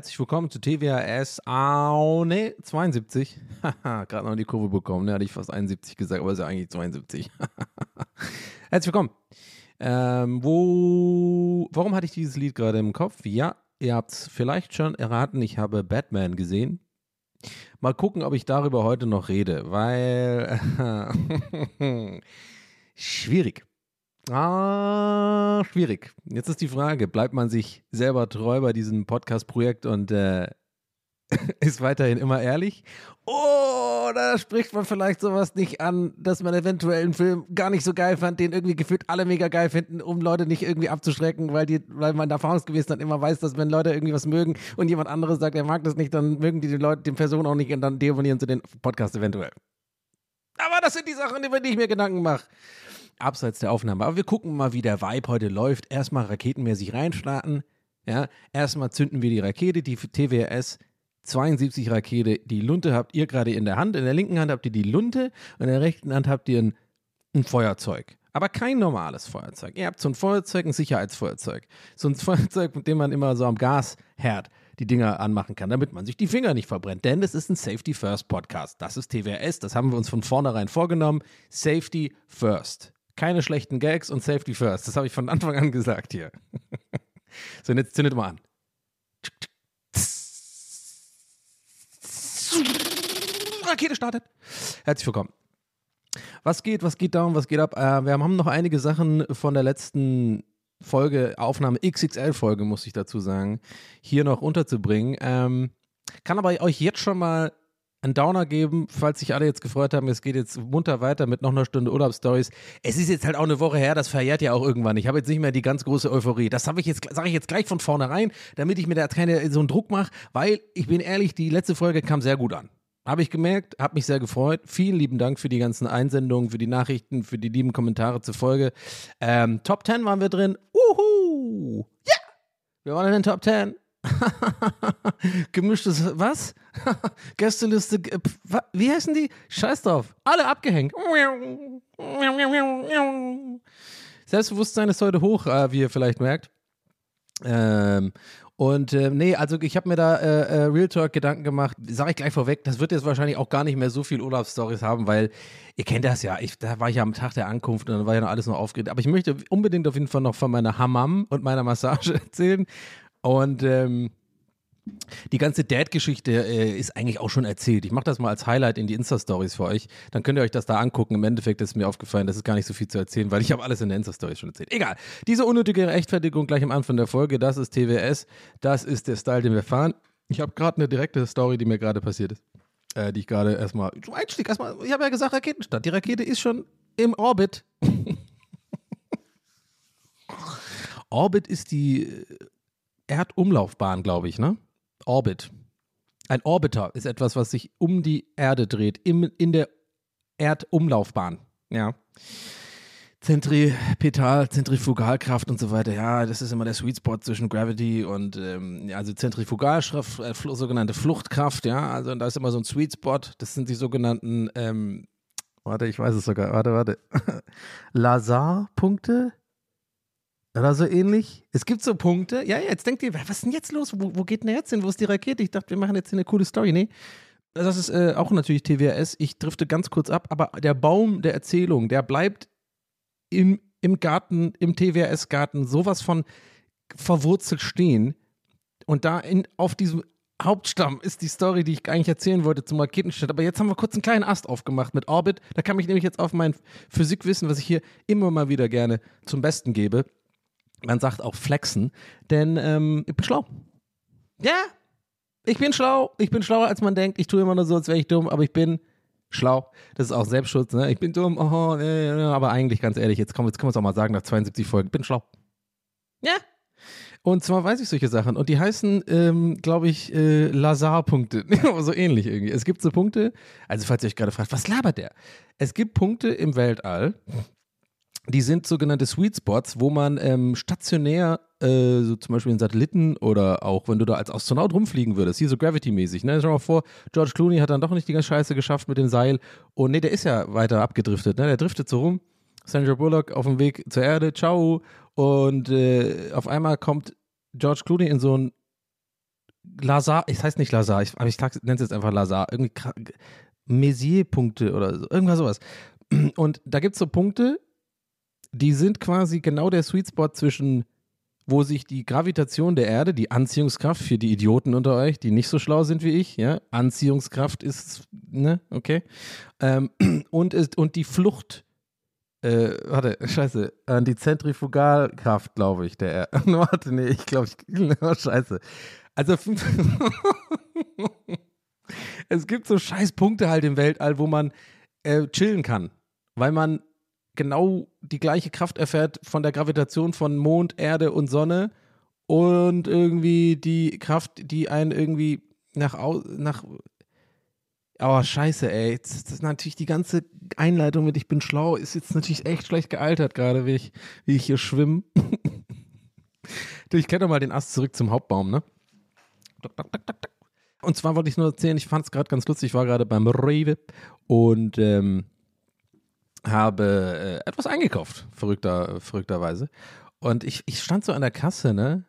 Herzlich willkommen zu TWAS Au, ne, 72. Haha, Gerade noch die Kurve bekommen, ne, hatte ich fast 71 gesagt, aber ist ja eigentlich 72. Herzlich willkommen. Ähm, wo, warum hatte ich dieses Lied gerade im Kopf? Ja, ihr habt es vielleicht schon erraten, ich habe Batman gesehen. Mal gucken, ob ich darüber heute noch rede, weil schwierig. Ah, schwierig. Jetzt ist die Frage, bleibt man sich selber treu bei diesem Podcast-Projekt und äh, ist weiterhin immer ehrlich? Oder spricht man vielleicht sowas nicht an, dass man eventuell einen Film gar nicht so geil fand, den irgendwie gefühlt alle mega geil finden, um Leute nicht irgendwie abzuschrecken, weil, die, weil man erfahrungsgemäß dann immer weiß, dass wenn Leute irgendwie was mögen und jemand anderes sagt, er mag das nicht, dann mögen die, die Leute, die Person auch nicht und dann deabonnieren sie den Podcast eventuell. Aber das sind die Sachen, über die ich mir Gedanken mache. Abseits der Aufnahme. Aber wir gucken mal, wie der Vibe heute läuft. Erstmal raketenmäßig reinstarten. Ja, erstmal zünden wir die Rakete, die TWS 72 Rakete. Die Lunte habt ihr gerade in der Hand. In der linken Hand habt ihr die Lunte und in der rechten Hand habt ihr ein, ein Feuerzeug. Aber kein normales Feuerzeug. Ihr habt so ein Feuerzeug, ein Sicherheitsfeuerzeug. So ein Feuerzeug, mit dem man immer so am Gasherd die Dinger anmachen kann, damit man sich die Finger nicht verbrennt. Denn es ist ein Safety First Podcast. Das ist TWS, das haben wir uns von vornherein vorgenommen. Safety First. Keine schlechten Gags und Safety First. Das habe ich von Anfang an gesagt hier. so, jetzt zündet mal an. Rakete startet. Herzlich willkommen. Was geht, was geht down, was geht ab? Äh, wir haben noch einige Sachen von der letzten Folge, Aufnahme XXL-Folge, muss ich dazu sagen, hier noch unterzubringen. Ähm, kann aber euch jetzt schon mal einen Downer geben, falls sich alle jetzt gefreut haben, es geht jetzt munter weiter mit noch einer Stunde Urlaubsstories. Es ist jetzt halt auch eine Woche her, das verjährt ja auch irgendwann. Ich habe jetzt nicht mehr die ganz große Euphorie. Das habe ich jetzt, sage ich jetzt gleich von vornherein, damit ich mir da keine so einen Druck mache, weil ich bin ehrlich, die letzte Folge kam sehr gut an. Habe ich gemerkt, habe mich sehr gefreut. Vielen lieben Dank für die ganzen Einsendungen, für die Nachrichten, für die lieben Kommentare zur Folge. Ähm, Top 10 waren wir drin. Uhu! Ja! Wir waren in den Top 10. Gemischtes, was? Gästeliste, äh, wie heißen die? Scheiß drauf. Alle abgehängt. Selbstbewusstsein ist heute hoch, äh, wie ihr vielleicht merkt. Ähm, und äh, nee, also ich habe mir da äh, äh, Real Talk Gedanken gemacht, sage ich gleich vorweg, das wird jetzt wahrscheinlich auch gar nicht mehr so viel Urlaubsstories haben, weil ihr kennt das ja, ich, da war ich ja am Tag der Ankunft und dann war ja noch alles noch aufgeregt. Aber ich möchte unbedingt auf jeden Fall noch von meiner Hammam und meiner Massage erzählen. Und ähm, die ganze Dad-Geschichte äh, ist eigentlich auch schon erzählt. Ich mache das mal als Highlight in die Insta-Stories für euch. Dann könnt ihr euch das da angucken. Im Endeffekt ist mir aufgefallen, das ist gar nicht so viel zu erzählen, weil ich habe alles in der Insta-Stories schon erzählt. Egal. Diese unnötige Rechtfertigung gleich am Anfang der Folge, das ist TWS. Das ist der Style, den wir fahren. Ich habe gerade eine direkte Story, die mir gerade passiert ist. Äh, die ich gerade erstmal Einstieg erstmal, ich habe ja gesagt Raketenstart. Die Rakete ist schon im Orbit. Orbit ist die äh, Erdumlaufbahn, glaube ich, ne? Orbit. Ein Orbiter ist etwas, was sich um die Erde dreht, im, in der Erdumlaufbahn. Ja. Zentripetal, Zentrifugalkraft und so weiter. Ja, das ist immer der Sweet Spot zwischen Gravity und ähm, also Zentrifugalkraft, äh, sogenannte Fluchtkraft. Ja, also da ist immer so ein Sweet Spot. Das sind die sogenannten, ähm, warte, ich weiß es sogar. Warte, warte. Lazar-Punkte oder so ähnlich. Es gibt so Punkte. Ja, jetzt denkt ihr, was ist denn jetzt los? Wo, wo geht denn jetzt hin? Wo ist die Rakete? Ich dachte, wir machen jetzt hier eine coole Story. Nee. Das ist äh, auch natürlich TWS. Ich drifte ganz kurz ab, aber der Baum der Erzählung, der bleibt im, im Garten, im TWS-Garten sowas von verwurzelt stehen. Und da in, auf diesem Hauptstamm ist die Story, die ich eigentlich erzählen wollte zum Raketenstart. Aber jetzt haben wir kurz einen kleinen Ast aufgemacht mit Orbit. Da kann ich nämlich jetzt auf mein Physikwissen, was ich hier immer mal wieder gerne zum Besten gebe, man sagt auch flexen, denn ähm, ich bin schlau. Ja, ich bin schlau. Ich bin schlauer, als man denkt. Ich tue immer nur so, als wäre ich dumm, aber ich bin Schlau. Das ist auch Selbstschutz, ne? Ich bin dumm, oh, äh, aber eigentlich, ganz ehrlich, jetzt, komm, jetzt können wir es auch mal sagen, nach 72 Folgen, ich bin schlau. Ja. Und zwar weiß ich solche Sachen. Und die heißen, ähm, glaube ich, äh, Lazar-Punkte. so ähnlich irgendwie. Es gibt so Punkte, also falls ihr euch gerade fragt, was labert der? Es gibt Punkte im Weltall, die sind sogenannte Sweet Spots, wo man ähm, stationär, äh, so zum Beispiel in Satelliten oder auch wenn du da als Astronaut rumfliegen würdest, hier so Gravity-mäßig. Ne? Schau mal vor, George Clooney hat dann doch nicht die ganze Scheiße geschafft mit dem Seil. Und nee, der ist ja weiter abgedriftet. Ne? Der driftet so rum. Sandra Bullock auf dem Weg zur Erde, ciao. Und äh, auf einmal kommt George Clooney in so ein Lazar, ich heißt nicht Lazar, ich, aber ich nenne es jetzt einfach Lazar, irgendwie Messier-Punkte oder so, irgendwas sowas. Und da gibt es so Punkte, die sind quasi genau der Sweet Spot zwischen, wo sich die Gravitation der Erde, die Anziehungskraft für die Idioten unter euch, die nicht so schlau sind wie ich, ja, Anziehungskraft ist, ne, okay, ähm, und, ist, und die Flucht, äh, warte, scheiße, an die Zentrifugalkraft, glaube ich, der warte, nee, ich glaube, ich, oh, scheiße. Also, es gibt so scheiß Punkte halt im Weltall, wo man äh, chillen kann, weil man genau die gleiche Kraft erfährt von der Gravitation von Mond, Erde und Sonne und irgendwie die Kraft, die einen irgendwie nach, nach Oh, scheiße, ey. Das ist natürlich die ganze Einleitung mit Ich bin schlau, ist jetzt natürlich echt schlecht gealtert, gerade wie ich, wie ich hier schwimme. ich kenne doch mal den Ast zurück zum Hauptbaum, ne? Und zwar wollte ich nur erzählen, ich fand es gerade ganz lustig, ich war gerade beim Rewe und ähm, habe äh, etwas eingekauft, verrückter, verrückterweise. Und ich, ich stand so an der Kasse, ne?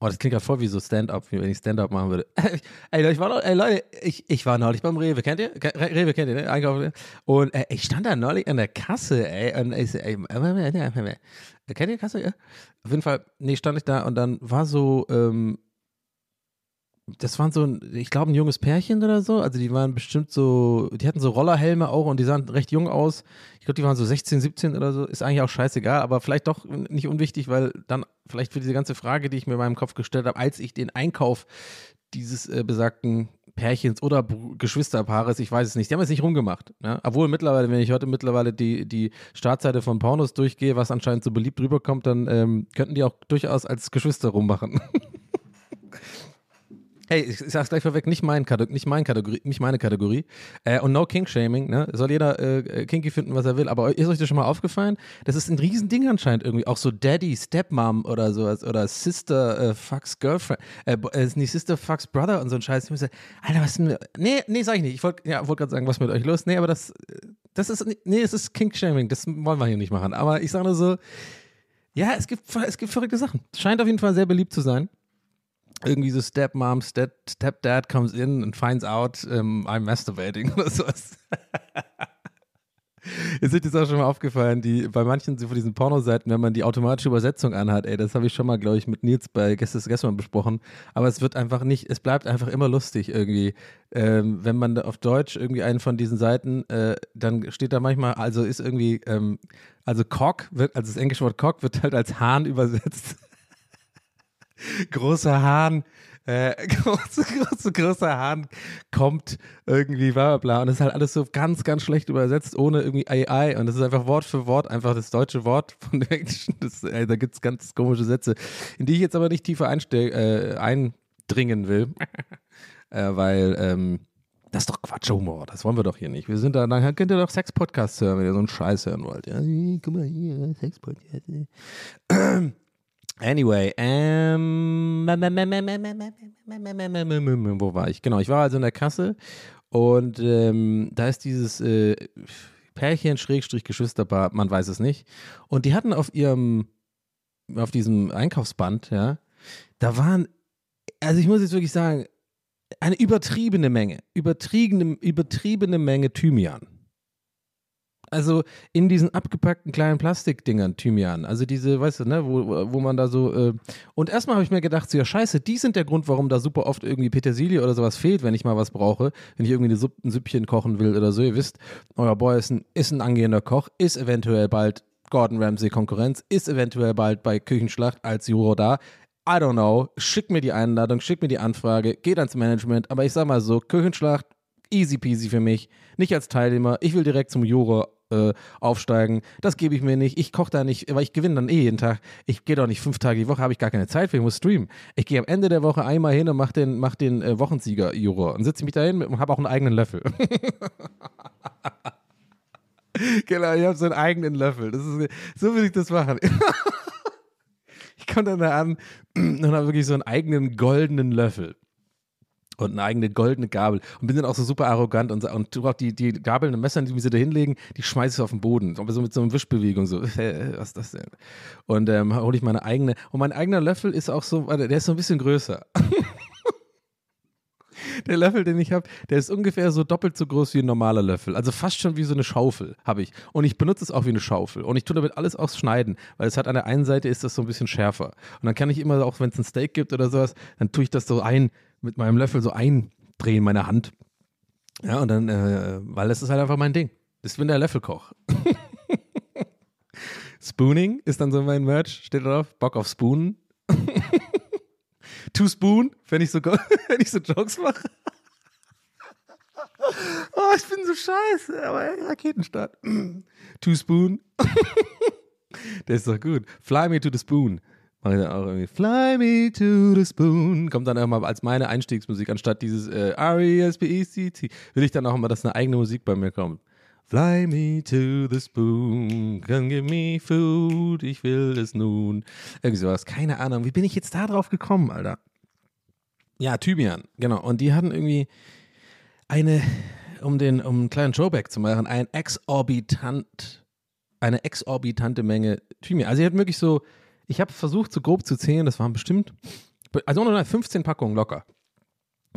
Oh, das klingt gerade voll wie so Stand-up, wie wenn ich Stand-up machen würde. ey, ich war noch, ey, Leute, ich, ich war neulich beim Rewe, kennt ihr? Rewe kennt ihr, ne? Einkaufen. Und äh, ich stand da neulich an der Kasse, ey, und ich ey, kennt ihr Kasse? Ja? Auf jeden Fall, nee, stand ich da und dann war so, ähm, das waren so, ich glaube, ein junges Pärchen oder so. Also die waren bestimmt so, die hatten so Rollerhelme auch und die sahen recht jung aus. Ich glaube, die waren so 16, 17 oder so. Ist eigentlich auch scheißegal, aber vielleicht doch nicht unwichtig, weil dann vielleicht für diese ganze Frage, die ich mir in meinem Kopf gestellt habe, als ich den Einkauf dieses äh, besagten Pärchens oder Geschwisterpaares, ich weiß es nicht, die haben es nicht rumgemacht. Ne? Obwohl mittlerweile, wenn ich heute mittlerweile die, die Startseite von Pornos durchgehe, was anscheinend so beliebt rüberkommt, dann ähm, könnten die auch durchaus als Geschwister rummachen. Hey, ich, sag's gleich vorweg, nicht, mein nicht, mein Kategorie, nicht meine Kategorie. Äh, und no Kink-Shaming, ne? Soll jeder äh, kinky finden, was er will. Aber ist euch das schon mal aufgefallen? Das ist ein Riesending anscheinend irgendwie. Auch so Daddy, Stepmom oder sowas. Oder Sister äh, fucks Girlfriend. Äh, ist nicht Sister fucks Brother und so ein Scheiß. Ich muss sagen, Alter, was ist denn. Nee, nee, sag ich nicht. Ich wollte ja, wollt gerade sagen, was mit euch los? Nee, aber das. Das ist. Nee, es ist Kink-Shaming. Das wollen wir hier nicht machen. Aber ich sage nur so. Ja, es gibt, es gibt verrückte Sachen. Scheint auf jeden Fall sehr beliebt zu sein irgendwie so Stepmom, Step, Stepdad comes in and finds out um, I'm masturbating oder sowas. Ist euch das auch schon mal aufgefallen, die, bei manchen von diesen Pornoseiten, wenn man die automatische Übersetzung anhat, ey, das habe ich schon mal, glaube ich, mit Nils bei Gästes gestern besprochen, aber es wird einfach nicht, es bleibt einfach immer lustig irgendwie. Ähm, wenn man auf Deutsch irgendwie einen von diesen Seiten, äh, dann steht da manchmal, also ist irgendwie, ähm, also Cock wird, also das englische Wort Cock wird halt als Hahn übersetzt großer Hahn, äh, große, große, großer Hahn kommt irgendwie, bla bla bla. Und das ist halt alles so ganz, ganz schlecht übersetzt, ohne irgendwie AI. Und das ist einfach Wort für Wort, einfach das deutsche Wort von dem Englischen. Das, äh, da gibt es ganz komische Sätze, in die ich jetzt aber nicht tiefer äh, eindringen will. äh, weil, ähm, das ist doch Quatschhumor, das wollen wir doch hier nicht. Wir sind da, dann könnt ihr doch Sex-Podcasts hören, wenn ihr so einen Scheiß hören wollt. Ja, guck mal hier, Sex-Podcast. Anyway, ähm, wo war ich? Genau, ich war also in der Kasse und ähm, da ist dieses äh, Pärchen, Schrägstrich, Geschwisterpaar, man weiß es nicht. Und die hatten auf ihrem, auf diesem Einkaufsband, ja, da waren, also ich muss jetzt wirklich sagen, eine übertriebene Menge, übertriebene, übertriebene Menge Thymian. Also in diesen abgepackten kleinen Plastikdingern, Thymian. Also diese, weißt du, ne, wo, wo man da so. Äh und erstmal habe ich mir gedacht, so, ja, scheiße, die sind der Grund, warum da super oft irgendwie Petersilie oder sowas fehlt, wenn ich mal was brauche. Wenn ich irgendwie ein Süppchen kochen will oder so. Ihr wisst, euer Boy ist ein, ist ein angehender Koch, ist eventuell bald Gordon Ramsay Konkurrenz, ist eventuell bald bei Küchenschlacht als Juror da. I don't know. Schick mir die Einladung, schick mir die Anfrage, geht ans Management. Aber ich sag mal so, Küchenschlacht Easy peasy für mich. Nicht als Teilnehmer. Ich will direkt zum Juror äh, aufsteigen. Das gebe ich mir nicht. Ich koche da nicht, weil ich gewinne dann eh jeden Tag. Ich gehe doch nicht fünf Tage die Woche, habe ich gar keine Zeit für. Ich muss streamen. Ich gehe am Ende der Woche einmal hin und mache den, mach den äh, Wochensieger-Juror und sitze mich da hin und habe auch einen eigenen Löffel. genau, ich habe so einen eigenen Löffel. Das ist, so will ich das machen. ich komme dann da an und habe wirklich so einen eigenen goldenen Löffel und eine eigene goldene Gabel und bin dann auch so super arrogant und, und tu auch die, die Gabeln und Messer, die sie da hinlegen, die schmeiße ich auf den Boden. Aber so mit so einer Wischbewegung, so, was ist das denn? Und ähm, hole ich meine eigene, und mein eigener Löffel ist auch so, der ist so ein bisschen größer. der Löffel, den ich habe, der ist ungefähr so doppelt so groß wie ein normaler Löffel. Also fast schon wie so eine Schaufel habe ich. Und ich benutze es auch wie eine Schaufel. Und ich tue damit alles ausschneiden, weil es hat an der einen Seite ist das so ein bisschen schärfer. Und dann kann ich immer, auch wenn es ein Steak gibt oder sowas, dann tue ich das so ein, mit meinem Löffel so eindrehen, meine Hand. Ja, und dann, äh, weil das ist halt einfach mein Ding. Ich bin der Löffelkoch. Spooning ist dann so mein Merch, steht drauf. Bock auf Spoonen. Two Spoon, wenn ich so, wenn ich so Jokes mache. oh, ich bin so scheiße, aber Raketenstart. Two Spoon. Der ist doch gut. Fly me to the spoon. Mach ich dann auch irgendwie Fly me to the spoon. Kommt dann immer als meine Einstiegsmusik, anstatt dieses äh, R-E-S-P-E-C-T. Will ich dann auch immer, dass eine eigene Musik bei mir kommt. Fly me to the spoon, come give me food, ich will es nun. Irgendwie sowas, keine Ahnung. Wie bin ich jetzt da drauf gekommen, Alter? Ja, Thymian, genau. Und die hatten irgendwie eine, um den, um einen kleinen Showback zu machen, ein exorbitant, eine exorbitante Menge Thymian. Also, die hatten wirklich so ich habe versucht, so grob zu zählen, das waren bestimmt, also 15 Packungen locker.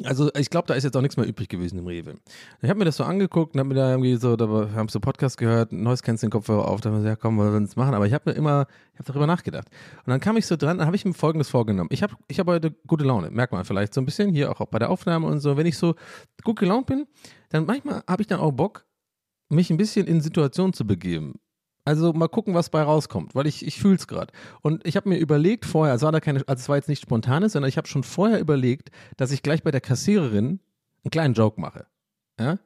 Also ich glaube, da ist jetzt auch nichts mehr übrig gewesen im Rewe. Ich habe mir das so angeguckt und habe mir da irgendwie so, da haben so Podcast gehört, neues kennst den Kopfhörer auf, da haben wir gesagt, ja komm, wir es machen. Aber ich habe mir immer, ich habe darüber nachgedacht. Und dann kam ich so dran, dann habe ich mir Folgendes vorgenommen. Ich habe ich hab heute gute Laune, merkt man vielleicht so ein bisschen, hier auch bei der Aufnahme und so. Wenn ich so gut gelaunt bin, dann manchmal habe ich dann auch Bock, mich ein bisschen in Situationen zu begeben. Also mal gucken, was bei rauskommt, weil ich, ich fühle es gerade. Und ich habe mir überlegt vorher, also, war da keine, also es war jetzt nicht spontanes, sondern ich habe schon vorher überlegt, dass ich gleich bei der Kassiererin einen kleinen Joke mache. Ja?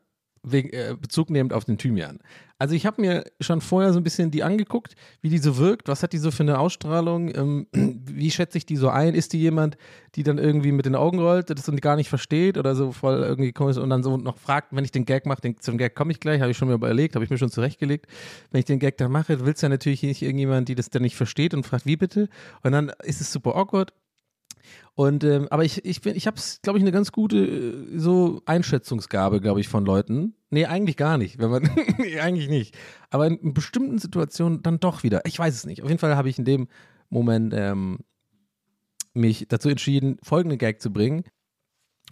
Äh, Bezug nehmend auf den Thymian. Also ich habe mir schon vorher so ein bisschen die angeguckt, wie die so wirkt, was hat die so für eine Ausstrahlung, ähm, wie schätze ich die so ein, ist die jemand, die dann irgendwie mit den Augen rollt, das und gar nicht versteht oder so voll irgendwie komisch und dann so noch fragt, wenn ich den Gag mache, zum Gag komme ich gleich, habe ich schon mir überlegt, habe ich mir schon zurechtgelegt, wenn ich den Gag dann mache, willst du ja natürlich nicht irgendjemand, die das dann nicht versteht und fragt, wie bitte? Und dann ist es super awkward und ähm, aber ich, ich bin, ich habe, glaube ich, eine ganz gute äh, so Einschätzungsgabe, glaube ich, von Leuten. Nee, eigentlich gar nicht, wenn man, nee, eigentlich nicht. Aber in, in, bestimmten Situationen dann doch wieder. Ich weiß es nicht. Auf jeden Fall habe ich in dem Moment ähm, mich dazu entschieden, folgende Gag zu bringen.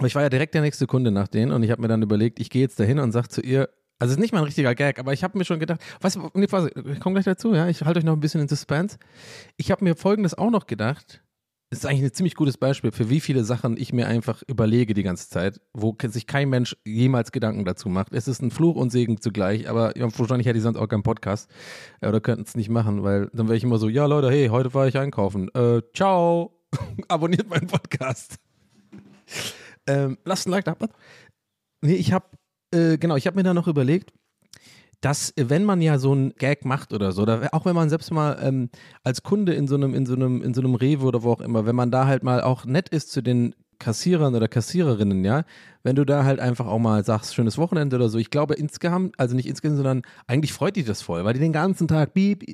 Ich war ja direkt der nächste Kunde nach denen und ich habe mir dann überlegt, ich gehe jetzt dahin und sage zu ihr, also es ist nicht mal ein richtiger Gag, aber ich habe mir schon gedacht, du, nee, ich komme gleich dazu, ja, ich halte euch noch ein bisschen in Suspense. Ich habe mir folgendes auch noch gedacht, ist eigentlich ein ziemlich gutes Beispiel, für wie viele Sachen ich mir einfach überlege die ganze Zeit, wo sich kein Mensch jemals Gedanken dazu macht. Es ist ein Fluch und Segen zugleich, aber wahrscheinlich hätte ich sonst auch keinen Podcast äh, oder könnten es nicht machen, weil dann wäre ich immer so, ja Leute, hey, heute war ich einkaufen. Äh, ciao, abonniert meinen Podcast. ähm, lasst ein Like da. Nee, ich habe, äh, genau, ich habe mir da noch überlegt, dass wenn man ja so einen Gag macht oder so, oder auch wenn man selbst mal ähm, als Kunde in so einem, in so einem, in so einem Rewe oder wo auch immer, wenn man da halt mal auch nett ist zu den Kassierern oder Kassiererinnen, ja, wenn du da halt einfach auch mal sagst, schönes Wochenende oder so. Ich glaube insgesamt, also nicht insgesamt, sondern eigentlich freut dich das voll, weil die den ganzen Tag beep,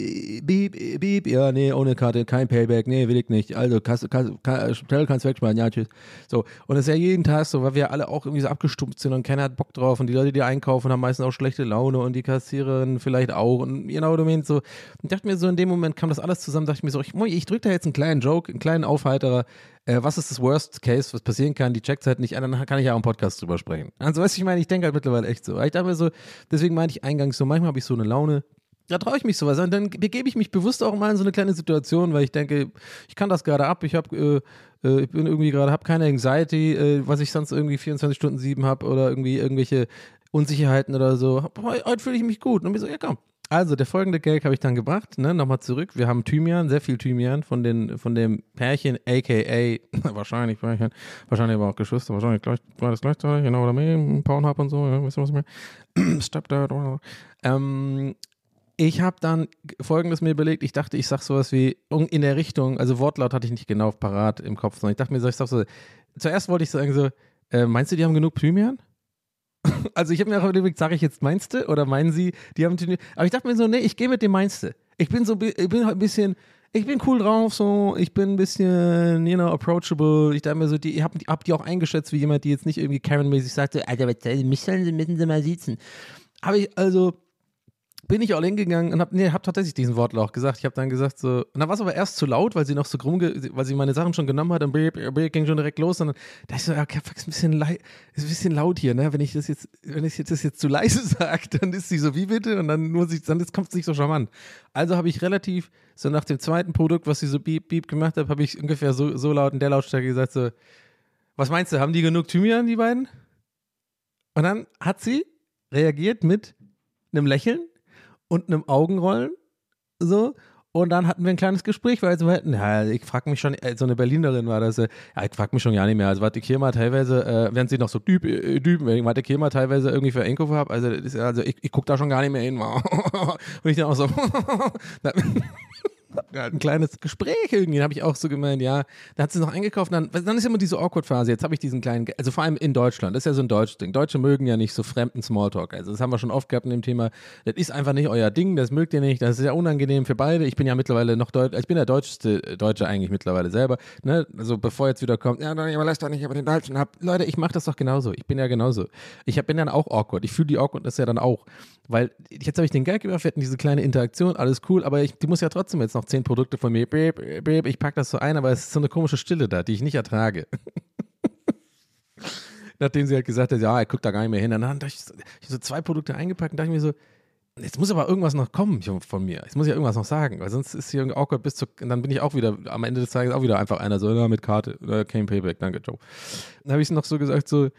beep, beep, ja, nee, ohne Karte, kein Payback, nee, will ich nicht. Also, Kasse, Kasse, Hotel kannst wegschmeißen, ja, tschüss. So, und das ist ja jeden Tag so, weil wir alle auch irgendwie so abgestumpft sind und keiner hat Bock drauf und die Leute, die einkaufen, haben meistens auch schlechte Laune und die Kassiererin vielleicht auch und genau, du meinst so. Und ich dachte mir so, in dem Moment kam das alles zusammen, dachte ich mir so, ich, ich drücke da jetzt einen kleinen Joke, einen kleinen Aufhalterer, äh, was ist das Worst Case, was passieren kann, die checkt halt nicht an, dann kann ich ja auch im Podcast drüber sprechen. Also, weißt du, ich meine, ich denke halt mittlerweile echt so. Ich dachte mir so, deswegen meinte ich eingangs so, manchmal habe ich so eine Laune, da traue ich mich sowas an. Dann begebe ich mich bewusst auch mal in so eine kleine Situation, weil ich denke, ich kann das gerade ab. Ich habe, äh, äh, ich bin irgendwie gerade, habe keine Anxiety, äh, was ich sonst irgendwie 24 Stunden sieben habe oder irgendwie irgendwelche Unsicherheiten oder so. Heute fühle ich mich gut. Und mir so, ja komm, Also, der folgende Gag habe ich dann gebracht, ne? Nochmal zurück. Wir haben Thymian, sehr viel Thymian von, den, von dem Pärchen, aka, wahrscheinlich Pärchen, wahrscheinlich aber auch Geschwister, wahrscheinlich gleich, beides gleichzeitig, genau, oder mehr, Pornhub und so, ja, wisst ihr, was ich meine? Stepdad oder ähm, ich habe dann folgendes mir überlegt, ich dachte, ich sag sowas wie in der Richtung, also Wortlaut hatte ich nicht genau parat im Kopf, sondern ich dachte mir, ich sag so, zuerst wollte ich sagen so, äh, meinst du, die haben genug Thymian? Also ich habe mir auch überlegt, sage ich jetzt meinste oder meinen sie, die haben Aber ich dachte mir so, nee, ich gehe mit dem meinste. Ich bin so, ich bin halt ein bisschen, ich bin cool drauf, so, ich bin ein bisschen, you know, approachable. Ich dachte mir so, die, ich habe hab die auch eingeschätzt wie jemand, die jetzt nicht irgendwie Karen-mäßig sagte, Alter, mich sollen sie, müssen sie mal sitzen. Aber ich, also, bin ich all hingegangen und habe nee, hab tatsächlich diesen Wortlaut gesagt. Ich habe dann gesagt so, und dann war es aber erst zu laut, weil sie noch so krumm, weil sie meine Sachen schon genommen hat und ging schon direkt los. Und dann dachte ich so, okay, ist ein bisschen, ist ein bisschen laut hier, ne? Wenn ich das jetzt, wenn ich das jetzt zu leise sage, dann ist sie so, wie bitte? Und dann nur sich, dann kommt es nicht so charmant. Also habe ich relativ, so nach dem zweiten Produkt, was sie so beep, beep gemacht hat, habe ich ungefähr so, so laut in der Lautstärke gesagt so, was meinst du, haben die genug Thymian, die beiden? Und dann hat sie reagiert mit einem Lächeln und einem Augenrollen. So. Und dann hatten wir ein kleines Gespräch, weil wir hätten, ja, ich frage mich schon, äh, so eine Berlinerin war das, äh, ja, ich frage mich schon gar nicht mehr. Also, was ich hier mal teilweise, äh, während sie noch so Typ, äh, Typen, was ich hier mal teilweise irgendwie für Enko habe, also, also ich, ich gucke da schon gar nicht mehr hin. Und ich dann auch so, ein kleines Gespräch irgendwie, habe ich auch so gemeint, ja, da hat sie noch eingekauft, dann, dann ist immer diese Awkward-Phase, jetzt habe ich diesen kleinen, also vor allem in Deutschland, das ist ja so ein deutsches Ding, Deutsche mögen ja nicht so fremden Smalltalk, also das haben wir schon oft gehabt in dem Thema, das ist einfach nicht euer Ding, das mögt ihr nicht, das ist ja unangenehm für beide, ich bin ja mittlerweile noch Deutsch, ich bin der deutschste Deutsche eigentlich mittlerweile selber, ne, also bevor jetzt wieder kommt, ja, aber lass doch nicht über den Deutschen ab, Leute, ich mache das doch genauso, ich bin ja genauso, ich bin dann auch awkward, ich fühle die Awkwardness ja dann auch, weil jetzt habe ich den Gag gemacht, wir hatten diese kleine Interaktion, alles cool, aber ich, die muss ja trotzdem jetzt noch zehn Produkte von mir, ich packe das so ein, aber es ist so eine komische Stille da, die ich nicht ertrage. Nachdem sie halt gesagt hat, ja, er guckt da gar nicht mehr hin. Dann habe ich, so zwei Produkte eingepackt und dachte ich mir so, jetzt muss aber irgendwas noch kommen von mir. Jetzt muss ich ja irgendwas noch sagen, weil sonst ist hier irgendwie awkward bis zu, dann bin ich auch wieder, am Ende des Tages auch wieder einfach einer so, ja, mit Karte, kein Payback, danke, Joe. Dann habe ich noch so gesagt, so,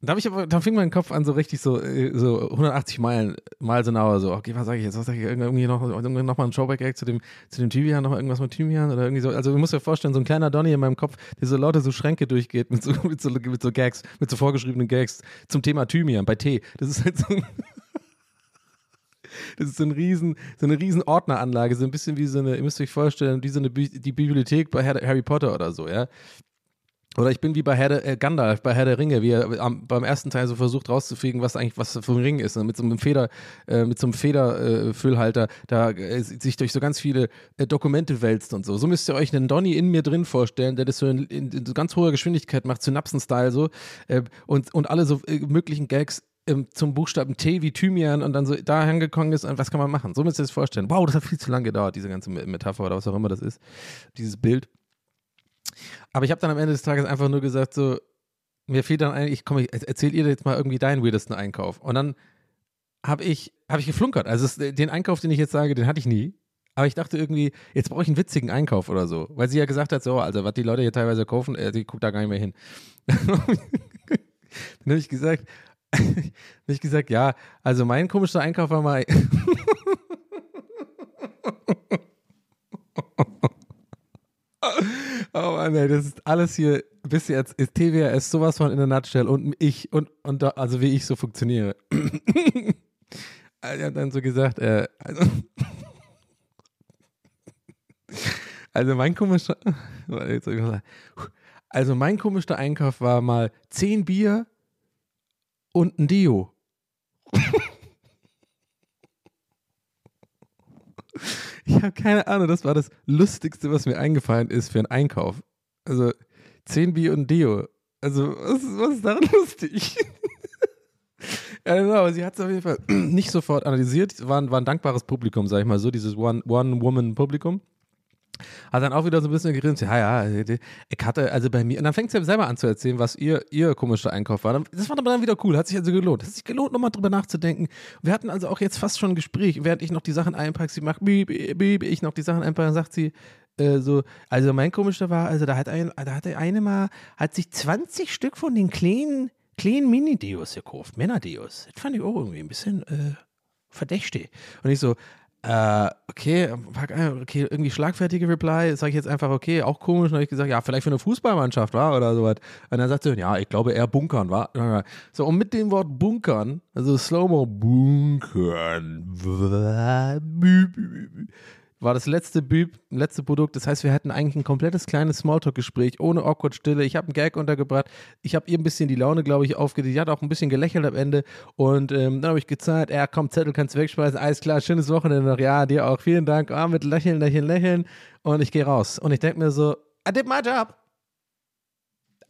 da, ich aber, da fing mein Kopf an, so richtig so, äh, so 180 Meilen, mal so nauer, so, okay, was sage ich jetzt? Was sage ich? Irgendwie noch, irgendwie noch mal ein Showback-Act zu dem, zu dem Thymian, noch irgendwas mit Thymian oder irgendwie so. Also, du musst dir vorstellen, so ein kleiner Donny in meinem Kopf, der so lauter so Schränke durchgeht mit so, mit so, mit so Gags, mit so vorgeschriebenen Gags zum Thema Thymian bei Tee. Das ist halt so Das ist so, ein riesen, so eine riesen Ordneranlage, so ein bisschen wie so eine, ihr müsst euch vorstellen, wie so eine die Bibliothek bei Harry Potter oder so, ja. Oder ich bin wie bei Herr der, äh, Gandalf bei Herr der Ringe, wie er am, beim ersten Teil so versucht rauszufliegen, was eigentlich was für ein Ring ist. Ne? Mit so einem Feder, äh, mit so einem Federfüllhalter, äh, da äh, sich durch so ganz viele äh, Dokumente wälzt und so. So müsst ihr euch einen Donny in mir drin vorstellen, der das so in, in, in so ganz hoher Geschwindigkeit macht, Synapsen-Style so. Äh, und, und alle so möglichen Gags ähm, zum Buchstaben T wie Thymian und dann so da angekommen ist und was kann man machen? So müsst ihr das vorstellen. Wow, das hat viel zu lange gedauert, diese ganze Metapher oder was auch immer das ist, dieses Bild. Aber ich habe dann am Ende des Tages einfach nur gesagt, so, mir fehlt dann eigentlich, komm, ich erzähl ihr jetzt mal irgendwie deinen weirdesten Einkauf. Und dann habe ich, hab ich geflunkert. Also es, den Einkauf, den ich jetzt sage, den hatte ich nie. Aber ich dachte irgendwie, jetzt brauche ich einen witzigen Einkauf oder so. Weil sie ja gesagt hat, so, also was die Leute hier teilweise kaufen, äh, die guckt da gar nicht mehr hin. dann habe ich gesagt, habe ich gesagt, ja, also mein komischer Einkauf war mal. Oh Mann, ey, das ist alles hier bis jetzt ist TWRS sowas von in der Nutshell und ich und, und also wie ich so funktioniere. er hat dann so gesagt, äh, also, also mein komischer, also mein komischer Einkauf war mal 10 Bier und ein Dio. Ich habe keine Ahnung, das war das Lustigste, was mir eingefallen ist für einen Einkauf. Also 10 Bier und Deo. Also, was, was ist daran lustig? ja, genau, aber sie hat es auf jeden Fall nicht sofort analysiert. War, war ein dankbares Publikum, sag ich mal so, dieses One-Woman-Publikum. One hat dann auch wieder so ein bisschen geredet, ja, ja, ich hatte, also bei mir, und dann fängt sie selber an zu erzählen, was ihr, ihr komischer Einkauf war. Das war dann wieder cool, hat sich also gelohnt. Hat sich gelohnt, nochmal drüber nachzudenken. Wir hatten also auch jetzt fast schon ein Gespräch, während ich noch die Sachen einpacke, sie macht bieb, bieb, ich noch die Sachen einpacke, sagt sie, äh, so, also mein komischer war, also da hat ein, da hat eine mal, hat sich 20 Stück von den kleinen, kleinen Mini-Deos gekauft, Männer-Deos. Das fand ich auch irgendwie ein bisschen, äh, verdächtig. Und ich so, äh, okay, okay, irgendwie schlagfertige Reply, sage ich jetzt einfach, okay, auch komisch. Habe ich gesagt, ja, vielleicht für eine Fußballmannschaft, war oder sowas. Und dann sagt sie, ja, ich glaube eher bunkern, war. So, und mit dem Wort bunkern, also Slow-Mo, bunkern, war das letzte Büb, letzte Produkt. Das heißt, wir hatten eigentlich ein komplettes kleines Smalltalk-Gespräch ohne awkward Stille. Ich habe einen Gag untergebracht. Ich habe ihr ein bisschen die Laune, glaube ich, aufgedreht. Die hat auch ein bisschen gelächelt am Ende. Und ähm, dann habe ich gezahlt, ja, komm, Zettel kannst du wegspeisen. Alles klar, schönes Wochenende noch. Ja, dir auch. Vielen Dank. Ah, mit Lächeln, Lächeln, Lächeln. Und ich gehe raus. Und ich denke mir so, I did my job.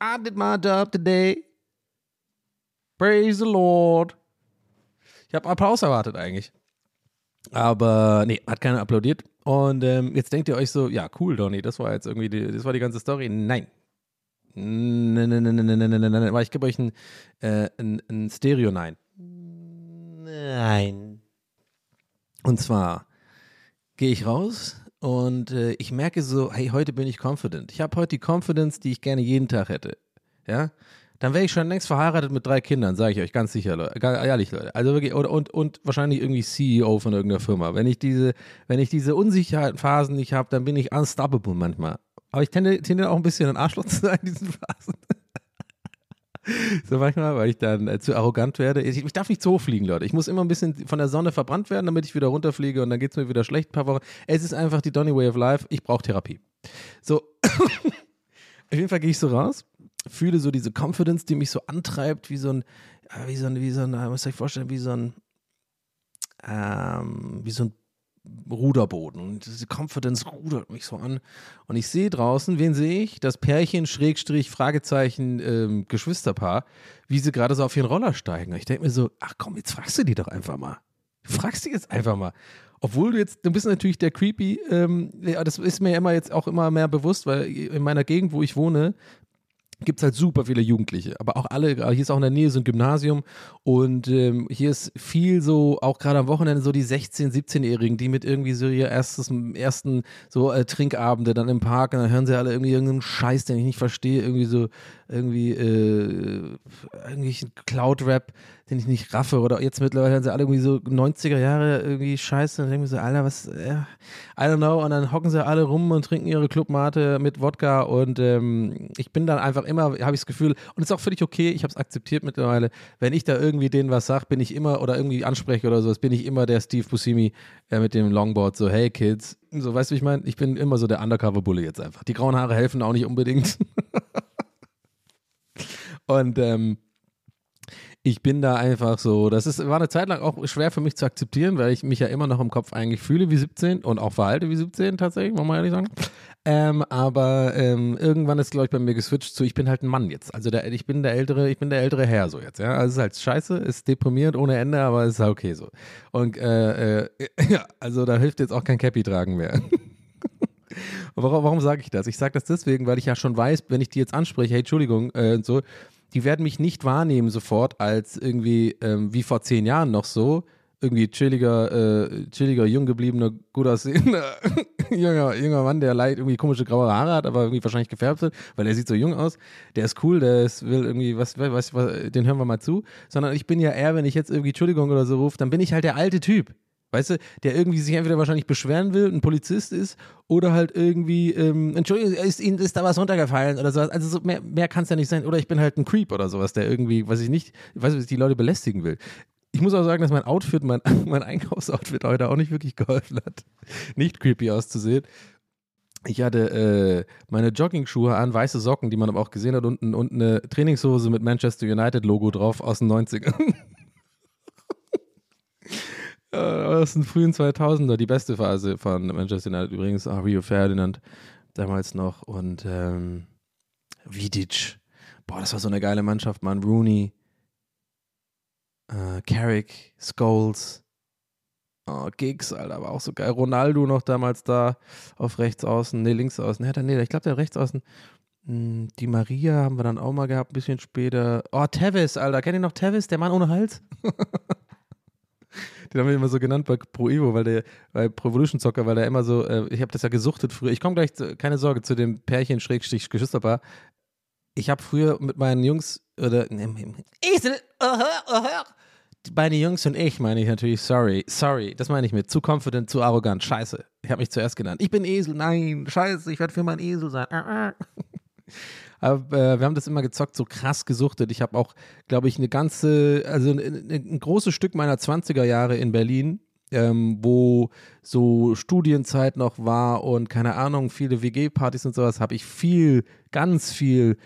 I did my job today. Praise the Lord. Ich habe Applaus erwartet eigentlich. Aber nee, hat keiner applaudiert. Und ähm, jetzt denkt ihr euch so, ja, cool, Donny, das war jetzt irgendwie die, das war die ganze Story. Nein. Nein, nein, nein, nein, nein, nein, nein, nein. Aber ich gebe euch ein, äh, ein, ein Stereo Nein. Nein. Und zwar gehe ich raus und äh, ich merke so, hey, heute bin ich confident. Ich habe heute die Confidence, die ich gerne jeden Tag hätte. Ja, dann wäre ich schon längst verheiratet mit drei Kindern, sage ich euch ganz sicher, Leute. Ganz ehrlich, Leute. Also wirklich, und, und, und wahrscheinlich irgendwie CEO von irgendeiner Firma. Wenn ich diese, wenn ich diese Unsicherheitsphasen nicht habe, dann bin ich unstoppable manchmal. Aber ich tende, tendiere auch ein bisschen ein Arschloch zu sein in diesen Phasen. So manchmal, weil ich dann äh, zu arrogant werde. Ich, ich darf nicht zu hoch fliegen, Leute. Ich muss immer ein bisschen von der Sonne verbrannt werden, damit ich wieder runterfliege und dann geht es mir wieder schlecht ein paar Wochen. Es ist einfach die Donny Way of Life. Ich brauche Therapie. So, auf jeden Fall gehe ich so raus, fühle so diese Confidence, die mich so antreibt, wie so ein, äh, wie so ein, wie so ein, äh, was soll ich vorstellen, wie so ein, ähm, wie so ein Ruderboden. Und diese Confidence rudert mich so an. Und ich sehe draußen, wen sehe ich? Das Pärchen, Schrägstrich, Fragezeichen, ähm, Geschwisterpaar, wie sie gerade so auf ihren Roller steigen. Und ich denke mir so, ach komm, jetzt fragst du die doch einfach mal. Fragst du jetzt einfach mal. Obwohl du jetzt, du bist natürlich der Creepy, ähm, das ist mir immer jetzt auch immer mehr bewusst, weil in meiner Gegend, wo ich wohne, gibt es halt super viele Jugendliche, aber auch alle, hier ist auch in der Nähe so ein Gymnasium und ähm, hier ist viel so, auch gerade am Wochenende so die 16-, 17-Jährigen, die mit irgendwie so ihr erstes, ersten so äh, Trinkabende dann im Park und dann hören sie alle irgendwie irgendeinen Scheiß, den ich nicht verstehe, irgendwie so, irgendwie, äh, irgendwie Cloud-Rap, den ich nicht raffe oder jetzt mittlerweile hören sie alle irgendwie so 90er Jahre irgendwie Scheiße und denken so, Alter, was, äh, I don't know und dann hocken sie alle rum und trinken ihre Clubmate mit Wodka und ähm, ich bin dann einfach immer, habe ich das Gefühl, und ist auch völlig okay, ich habe es akzeptiert mittlerweile, wenn ich da irgendwie denen was sage, bin ich immer oder irgendwie anspreche oder sowas, bin ich immer der Steve Buscemi äh, mit dem Longboard, so hey Kids, so weißt du, wie ich meine? Ich bin immer so der Undercover-Bulle jetzt einfach. Die grauen Haare helfen auch nicht unbedingt. und ähm, ich bin da einfach so, das ist, war eine Zeit lang auch schwer für mich zu akzeptieren, weil ich mich ja immer noch im Kopf eigentlich fühle wie 17 und auch verhalte wie 17 tatsächlich, muss man ehrlich sagen. Ähm, aber ähm, irgendwann ist, glaube ich, bei mir geswitcht zu, ich bin halt ein Mann jetzt. Also der, ich bin der ältere, ich bin der ältere Herr so jetzt, ja. Also es ist halt scheiße, ist deprimierend ohne Ende, aber es ist halt okay so. Und äh, äh, ja, also da hilft jetzt auch kein Cappy tragen mehr. warum warum sage ich das? Ich sage das deswegen, weil ich ja schon weiß, wenn ich die jetzt anspreche, hey, Entschuldigung, äh, und so, die werden mich nicht wahrnehmen sofort als irgendwie ähm, wie vor zehn Jahren noch so, irgendwie chilliger, äh, chilliger, jung gebliebener, gut aussehender junger, junger Mann, der leicht irgendwie komische graue Haare hat, aber irgendwie wahrscheinlich gefärbt sind, weil er sieht so jung aus. Der ist cool, der ist, will irgendwie, was, was, was, den hören wir mal zu. Sondern ich bin ja eher, wenn ich jetzt irgendwie Entschuldigung oder so rufe, dann bin ich halt der alte Typ. Weißt du, der irgendwie sich entweder wahrscheinlich beschweren will, ein Polizist ist, oder halt irgendwie, ähm, Entschuldigung, ist Ihnen ist da was runtergefallen oder sowas. Also so mehr, mehr kann es ja nicht sein. Oder ich bin halt ein Creep oder sowas, der irgendwie, weiß ich nicht, weiß ich, die Leute belästigen will. Ich muss auch sagen, dass mein Outfit, mein, mein Einkaufsoutfit heute auch nicht wirklich geholfen hat, nicht creepy auszusehen. Ich hatte äh, meine Jogging-Schuhe an, weiße Socken, die man aber auch gesehen hat, und, und eine Trainingshose mit Manchester United-Logo drauf aus den 90ern. Aus den frühen 2000er, die beste Phase von Manchester United übrigens, auch Rio Ferdinand damals noch und ähm, Vidic. Boah, das war so eine geile Mannschaft, Mann. Rooney, äh, Carrick, Scholes, oh, Giggs, Alter, war auch so geil. Ronaldo noch damals da auf rechts außen, nee, links außen. Nee, nee, ich glaube, der rechts außen. Hm, Die Maria haben wir dann auch mal gehabt, ein bisschen später. Oh, Tevis, Alter, kennt ihr noch Tevis, der Mann ohne Hals? Den haben wir immer so genannt bei Pro Evo, weil der, bei Pro Evolution Zocker, weil der immer so, äh, ich habe das ja gesuchtet früher. Ich komme gleich, zu, keine Sorge, zu dem Pärchen Schrägstrich Geschwisterpaar. Ich habe früher mit meinen Jungs, oder, ne, Esel, aha, aha, meine Jungs und ich meine ich natürlich, sorry, sorry, das meine ich mit, zu confident, zu arrogant, scheiße. Ich habe mich zuerst genannt. Ich bin Esel, nein, scheiße, ich werde für mein Esel sein. Aber äh, wir haben das immer gezockt, so krass gesuchtet. Ich habe auch, glaube ich, eine ganze, also ein, ein großes Stück meiner 20er Jahre in Berlin, ähm, wo so Studienzeit noch war und keine Ahnung, viele WG-Partys und sowas, habe ich viel, ganz viel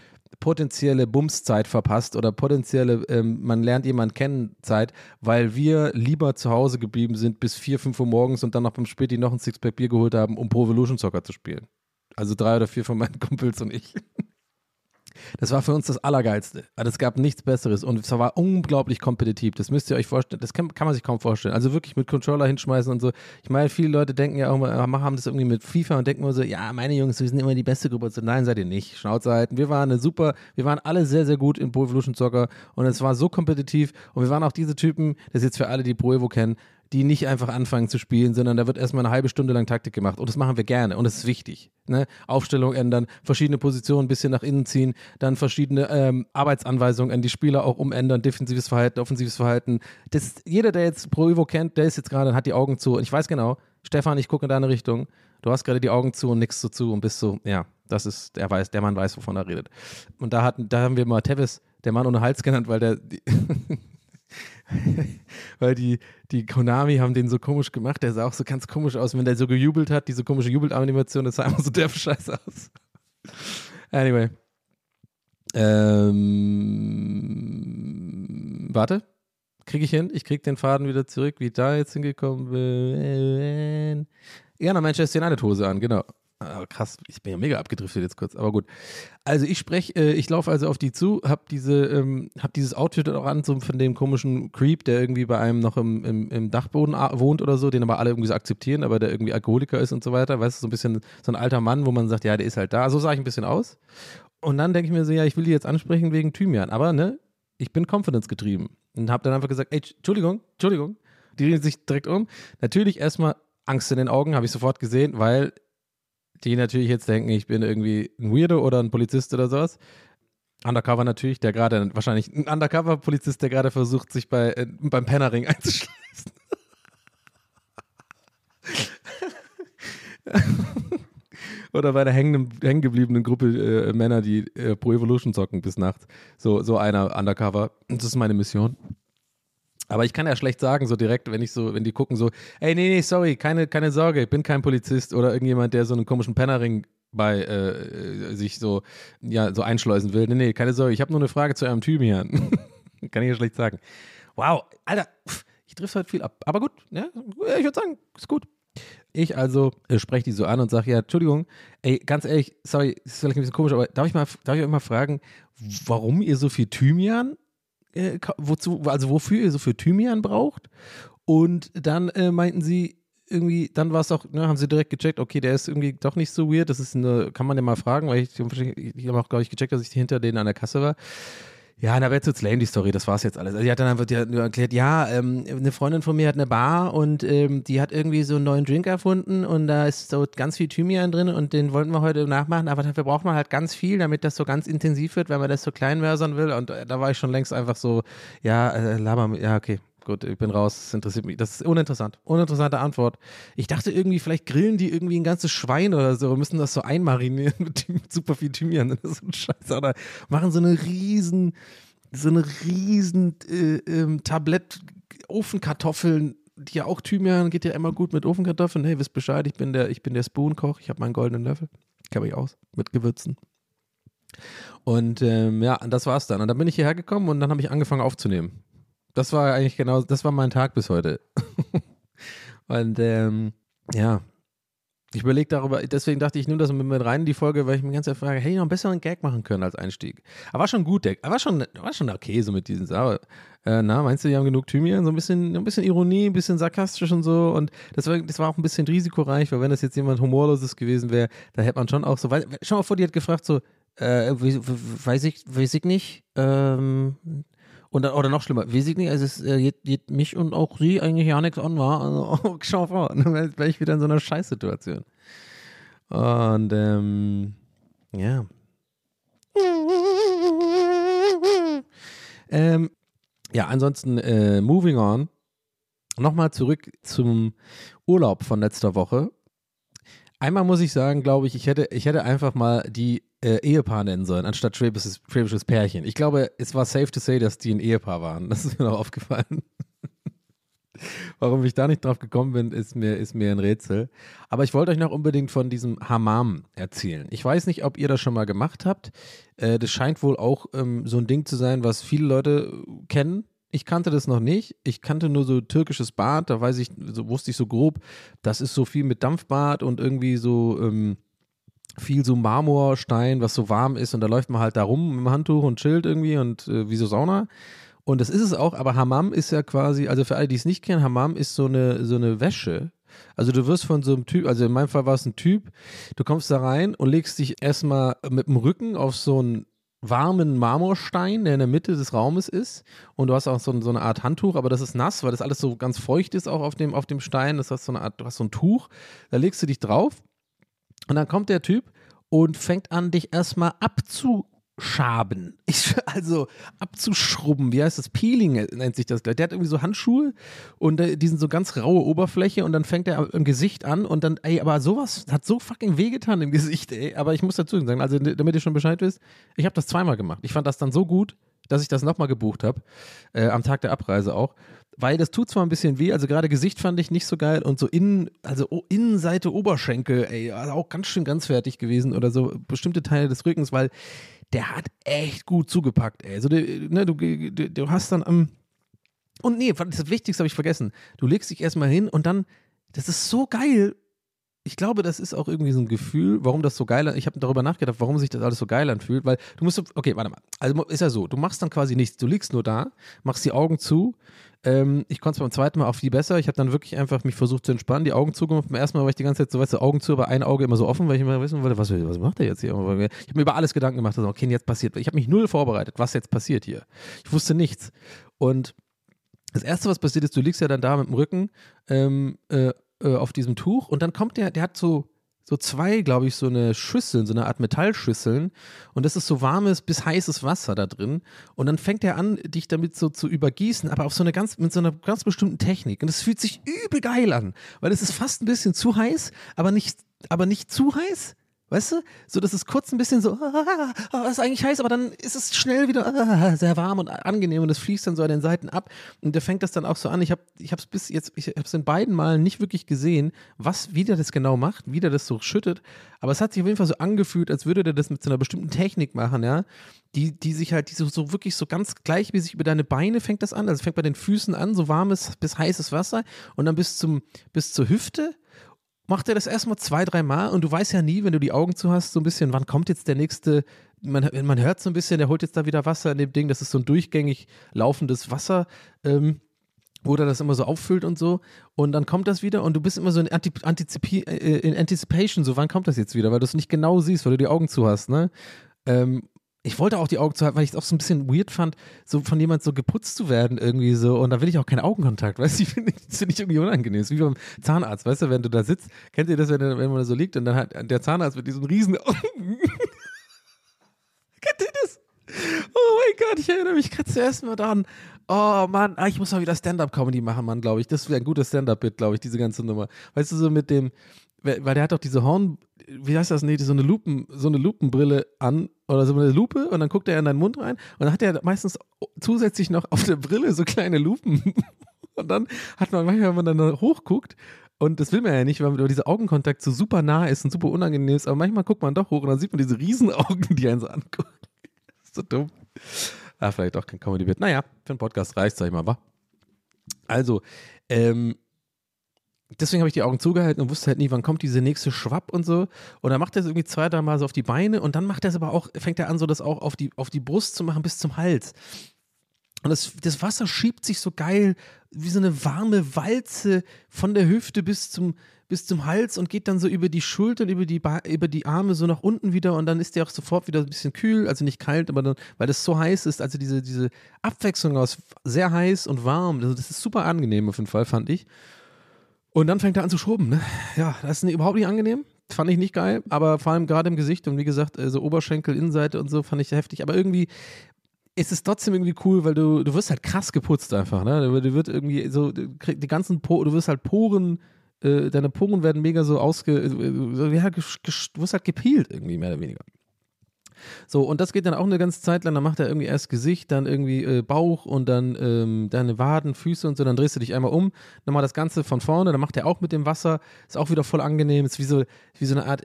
potenzielle Bumszeit verpasst oder potenzielle, ähm, man lernt jemanden kennen Zeit, weil wir lieber zu Hause geblieben sind bis 4, 5 Uhr morgens und dann noch beim Späti noch ein Sixpack Bier geholt haben, um Pro Evolution Soccer zu spielen. Also drei oder vier von meinen Kumpels und ich. Das war für uns das Allergeilste. Also es gab nichts Besseres und es war unglaublich kompetitiv. Das müsst ihr euch vorstellen. Das kann, kann man sich kaum vorstellen. Also wirklich mit Controller hinschmeißen und so. Ich meine, viele Leute denken ja auch immer, haben das irgendwie mit FIFA und denken immer so, ja, meine Jungs, wir sind immer die beste Gruppe. Nein, seid ihr nicht. Schnauze halten. Wir waren eine super, wir waren alle sehr, sehr gut in Pro Evolution Soccer und es war so kompetitiv und wir waren auch diese Typen, das ist jetzt für alle, die Pro Evo kennen, die nicht einfach anfangen zu spielen, sondern da wird erstmal eine halbe Stunde lang Taktik gemacht. Und das machen wir gerne und das ist wichtig. Ne? Aufstellung ändern, verschiedene Positionen ein bisschen nach innen ziehen, dann verschiedene ähm, Arbeitsanweisungen an die Spieler auch umändern, defensives Verhalten, offensives Verhalten. Das, jeder, der jetzt Pro Evo kennt, der ist jetzt gerade, hat die Augen zu. Und ich weiß genau, Stefan, ich gucke in deine Richtung. Du hast gerade die Augen zu und nickst so zu und bist so, ja, das ist, der weiß, der Mann weiß, wovon er redet. Und da hatten, da haben wir mal Tevis, der Mann ohne Hals genannt, weil der, weil die, die Konami haben den so komisch gemacht, der sah auch so ganz komisch aus, wenn der so gejubelt hat, diese komische Jubelanimation, das sah immer so derb scheiße aus. Anyway. Ähm, warte. Kriege ich hin? Ich kriege den Faden wieder zurück, wie ich da jetzt hingekommen bin. Ja, eine Manchester United Hose an, genau. Ah, krass, ich bin ja mega abgedriftet jetzt kurz, aber gut. Also ich spreche, äh, ich laufe also auf die zu, habe diese, ähm, hab dieses Outfit auch an, so von dem komischen Creep, der irgendwie bei einem noch im, im, im Dachboden wohnt oder so, den aber alle irgendwie so akzeptieren, aber der irgendwie Alkoholiker ist und so weiter. Weißt du, so ein bisschen so ein alter Mann, wo man sagt, ja, der ist halt da. So sah ich ein bisschen aus. Und dann denke ich mir so, ja, ich will die jetzt ansprechen wegen Thymian, aber ne, ich bin Confidence getrieben und habe dann einfach gesagt, ey, Entschuldigung, Entschuldigung. Die drehen sich direkt um. Natürlich erstmal Angst in den Augen, habe ich sofort gesehen, weil die natürlich jetzt denken, ich bin irgendwie ein Weirdo oder ein Polizist oder sowas. Undercover natürlich, der gerade, wahrscheinlich ein Undercover-Polizist, der gerade versucht, sich bei, äh, beim Pennerring einzuschließen. oder bei der hängen, hängen gebliebenen Gruppe äh, Männer, die äh, Pro Evolution zocken bis nachts. So, so einer Undercover. Das ist meine Mission. Aber ich kann ja schlecht sagen, so direkt, wenn ich so, wenn die gucken, so, ey, nee, nee, sorry, keine, keine Sorge, ich bin kein Polizist oder irgendjemand, der so einen komischen Pennerring bei äh, sich so, ja, so einschleusen will. Nee, nee, keine Sorge, ich habe nur eine Frage zu eurem Thymian. kann ich ja schlecht sagen. Wow, Alter, ich triff heute viel ab. Aber gut, ja, ich würde sagen, ist gut. Ich also äh, spreche die so an und sage, ja, Entschuldigung, ey, ganz ehrlich, sorry, ist vielleicht ein bisschen komisch, aber darf ich mal, darf ich euch mal fragen, warum ihr so viel Thymian äh, wozu, also wofür ihr so viel Thymian braucht. Und dann äh, meinten sie, irgendwie, dann war es auch, ne, haben sie direkt gecheckt, okay, der ist irgendwie doch nicht so weird. Das ist eine, kann man ja mal fragen, weil ich, ich habe auch, glaube ich, gecheckt, dass ich hinter denen an der Kasse war. Ja, da wird jetzt lame die Story, das war's jetzt alles. Also die hat dann einfach die hat nur erklärt, ja, ähm, eine Freundin von mir hat eine Bar und ähm, die hat irgendwie so einen neuen Drink erfunden und da ist so ganz viel Thymian drin und den wollten wir heute nachmachen, aber dafür braucht man halt ganz viel, damit das so ganz intensiv wird, weil man das so klein mörsern will und äh, da war ich schon längst einfach so, ja, äh, laber, ja, okay, Gut, ich bin raus, das interessiert mich. Das ist uninteressant. Uninteressante Antwort. Ich dachte irgendwie, vielleicht grillen die irgendwie ein ganzes Schwein oder so, müssen das so einmarinieren mit, mit super viel Thymian. Das ist so ein Scheiß. Oder machen so eine riesen, so eine riesen äh, ähm, Tablett Ofenkartoffeln, die ja auch Thymian geht ja immer gut mit Ofenkartoffeln. Hey, wisst Bescheid, ich bin der, ich bin der Spoon-Koch, ich habe meinen goldenen Löffel. Kenne mich aus. Mit Gewürzen. Und ähm, ja, das war's dann. Und dann bin ich hierher gekommen und dann habe ich angefangen aufzunehmen. Das war eigentlich genau, das war mein Tag bis heute. und ähm, ja, ich überlege darüber, deswegen dachte ich, nur das mit rein in die Folge, weil ich mir ganz Zeit frage, hey, noch einen besseren Gag machen können als Einstieg. Aber war schon gut, der, war schon, war schon okay so mit diesen Sachen. Äh, na, meinst du, die haben genug Thymian? So ein bisschen, ein bisschen Ironie, ein bisschen sarkastisch und so. Und das war, das war auch ein bisschen risikoreich, weil wenn das jetzt jemand Humorloses gewesen wäre, da hätte man schon auch so, weil, schau mal vor, die hat gefragt so, äh, weiß ich, weiß ich nicht, ähm, und, oder noch schlimmer, weiß ich nicht, also es äh, geht, geht, mich und auch sie eigentlich ja nichts an, war. Also, schau vor, dann wäre ich wieder in so einer Scheißsituation. Und, ähm, ja. Ähm, Ja, ansonsten, äh, moving on. Nochmal zurück zum Urlaub von letzter Woche. Einmal muss ich sagen, glaube ich, ich hätte, ich hätte einfach mal die äh, Ehepaar nennen sollen, anstatt schwäbisches, schwäbisches Pärchen. Ich glaube, es war safe to say, dass die ein Ehepaar waren. Das ist mir noch aufgefallen. Warum ich da nicht drauf gekommen bin, ist mir, ist mir ein Rätsel. Aber ich wollte euch noch unbedingt von diesem Hammam erzählen. Ich weiß nicht, ob ihr das schon mal gemacht habt. Äh, das scheint wohl auch ähm, so ein Ding zu sein, was viele Leute kennen. Ich kannte das noch nicht. Ich kannte nur so türkisches Bad. Da weiß ich, so wusste ich so grob, das ist so viel mit Dampfbad und irgendwie so ähm, viel so Marmorstein, was so warm ist. Und da läuft man halt da rum mit dem Handtuch und chillt irgendwie und äh, wie so Sauna. Und das ist es auch, aber Hammam ist ja quasi, also für alle, die es nicht kennen, Hammam ist so eine, so eine Wäsche. Also du wirst von so einem Typ, also in meinem Fall war es ein Typ, du kommst da rein und legst dich erstmal mit dem Rücken auf so einen warmen Marmorstein, der in der Mitte des Raumes ist. Und du hast auch so, so, eine Art Handtuch, aber das ist nass, weil das alles so ganz feucht ist auch auf dem, auf dem Stein. Das heißt so eine Art, du hast so ein Tuch, da legst du dich drauf und dann kommt der Typ und fängt an, dich erstmal abzu Schaben. Ich, also abzuschrubben, wie heißt das? Peeling nennt sich das gleich. Der hat irgendwie so Handschuhe und äh, die sind so ganz raue Oberfläche und dann fängt er im Gesicht an und dann, ey, aber sowas hat so fucking wehgetan im Gesicht, ey. Aber ich muss dazu sagen, also damit ihr schon Bescheid wisst, ich habe das zweimal gemacht. Ich fand das dann so gut, dass ich das nochmal gebucht habe, äh, am Tag der Abreise auch. Weil das tut zwar ein bisschen weh, also gerade Gesicht fand ich nicht so geil und so innen, also Innenseite Oberschenkel, ey, auch ganz schön ganz fertig gewesen oder so bestimmte Teile des Rückens, weil der hat echt gut zugepackt, ey. Also, ne, du, du, du hast dann am. Ähm, und nee, das Wichtigste habe ich vergessen. Du legst dich erstmal hin und dann, das ist so geil. Ich glaube, das ist auch irgendwie so ein Gefühl, warum das so geil Ich habe darüber nachgedacht, warum sich das alles so geil anfühlt, weil du musst, okay, warte mal. Also ist ja so, du machst dann quasi nichts. Du liegst nur da, machst die Augen zu, ähm, ich konnte es beim zweiten Mal auch viel besser. Ich habe dann wirklich einfach mich versucht zu entspannen, die Augen zugemacht. Beim ersten Mal war ich die ganze Zeit so, weißt du, Augen zu, aber ein Auge immer so offen, weil ich immer wissen wollte, was, was macht er jetzt hier? Ich habe mir über alles Gedanken gemacht, also, okay, jetzt passiert. Ich habe mich null vorbereitet, was jetzt passiert hier. Ich wusste nichts. Und das Erste, was passiert ist, du liegst ja dann da mit dem Rücken ähm, äh, äh, auf diesem Tuch und dann kommt der, der hat so so zwei, glaube ich, so eine Schüsseln, so eine Art Metallschüsseln. Und das ist so warmes bis heißes Wasser da drin. Und dann fängt er an, dich damit so zu übergießen, aber auf so eine ganz, mit so einer ganz bestimmten Technik. Und es fühlt sich übel geil an, weil es ist fast ein bisschen zu heiß, aber nicht, aber nicht zu heiß. Weißt du? So, dass es kurz ein bisschen so, ah, ah, ist eigentlich heiß, aber dann ist es schnell wieder ah, sehr warm und angenehm und es fließt dann so an den Seiten ab. Und der fängt das dann auch so an. Ich habe ich es bis jetzt, ich habe es in beiden Malen nicht wirklich gesehen, was, wie der das genau macht, wie der das so schüttet. Aber es hat sich auf jeden Fall so angefühlt, als würde der das mit so einer bestimmten Technik machen, ja. Die, die sich halt, die so, so wirklich so ganz gleichmäßig über deine Beine fängt das an. Also fängt bei den Füßen an, so warmes bis heißes Wasser und dann bis zum, bis zur Hüfte macht er das erstmal zwei, drei Mal und du weißt ja nie, wenn du die Augen zu hast, so ein bisschen, wann kommt jetzt der nächste, man, man hört so ein bisschen, der holt jetzt da wieder Wasser in dem Ding, das ist so ein durchgängig laufendes Wasser, ähm, wo er das immer so auffüllt und so. Und dann kommt das wieder und du bist immer so in, Antizipi äh, in Anticipation, so wann kommt das jetzt wieder, weil du es nicht genau siehst, weil du die Augen zu hast, ne? Ähm, ich wollte auch die Augen zu halten, weil ich es auch so ein bisschen weird fand, so von jemand so geputzt zu werden irgendwie so. Und da will ich auch keinen Augenkontakt, weißt du? Das finde ich irgendwie unangenehm. Ist wie beim Zahnarzt, weißt du, wenn du da sitzt, kennt ihr das, wenn, wenn man da so liegt und dann hat der Zahnarzt mit diesen riesen Augen. kennt ihr das? Oh mein Gott, ich erinnere mich gerade zuerst mal daran. Oh Mann, ah, ich muss mal wieder Stand-Up-Comedy machen, Mann, glaube ich. Das wäre ein gutes Stand-Up-Bit, glaube ich, diese ganze Nummer. Weißt du, so mit dem, weil der hat doch diese Horn, wie heißt das, nee, so eine Lupen, so eine Lupenbrille an oder so eine Lupe und dann guckt er in deinen Mund rein und dann hat er meistens zusätzlich noch auf der Brille so kleine Lupen und dann hat man manchmal, wenn man dann hochguckt und das will man ja nicht, weil dieser Augenkontakt so super nah ist und super unangenehm ist, aber manchmal guckt man doch hoch und dann sieht man diese Riesenaugen, die einen so angucken. Das ist so dumm. Ah, vielleicht auch kein Comedy-Bit. Naja, für einen Podcast reicht sag ich mal, wa? Also, ähm, deswegen habe ich die Augen zugehalten und wusste halt nie, wann kommt diese nächste Schwapp und so. Und dann macht er es irgendwie zwei, drei Mal so auf die Beine und dann macht er es aber auch, fängt er an, so das auch auf die, auf die Brust zu machen bis zum Hals. Und das, das Wasser schiebt sich so geil wie so eine warme Walze von der Hüfte bis zum, bis zum Hals und geht dann so über die Schultern, über die, über die Arme so nach unten wieder und dann ist der auch sofort wieder ein bisschen kühl, also nicht kalt, aber dann, weil das so heiß ist, also diese, diese Abwechslung aus sehr heiß und warm, also das ist super angenehm auf jeden Fall, fand ich. Und dann fängt er an zu schrubben. Ne? Ja, das ist überhaupt nicht angenehm. Fand ich nicht geil, aber vor allem gerade im Gesicht und wie gesagt, so also Oberschenkel, Innenseite und so fand ich heftig. Aber irgendwie, ist es trotzdem irgendwie cool, weil du, du wirst halt krass geputzt einfach, ne? Du wird irgendwie so, du die ganzen Po, du wirst halt Poren, äh, deine Poren werden mega so ausge, äh, du wirst halt gepeelt irgendwie, mehr oder weniger. So, und das geht dann auch eine ganze Zeit lang, dann macht er irgendwie erst Gesicht, dann irgendwie äh, Bauch und dann ähm, deine Waden, Füße und so, dann drehst du dich einmal um, dann mal das Ganze von vorne, dann macht er auch mit dem Wasser, ist auch wieder voll angenehm, ist wie so, wie so eine Art,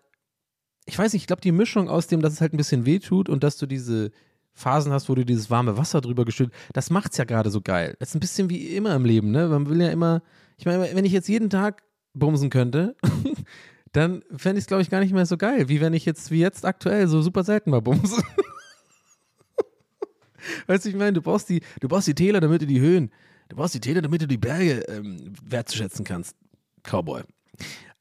ich weiß nicht, ich glaube die Mischung aus dem, dass es halt ein bisschen weh tut und dass du diese Phasen hast, wo du dieses warme Wasser drüber geschüttet, das macht's ja gerade so geil. Das ist ein bisschen wie immer im Leben, ne? Man will ja immer, ich meine, wenn ich jetzt jeden Tag bumsen könnte, dann fände ich es, glaube ich, gar nicht mehr so geil, wie wenn ich jetzt, wie jetzt aktuell, so super selten mal bumse. weißt du, ich meine, du brauchst die, du brauchst die Täler, damit du die Höhen, du brauchst die Täler, damit du die Berge ähm, wertzuschätzen kannst. Cowboy.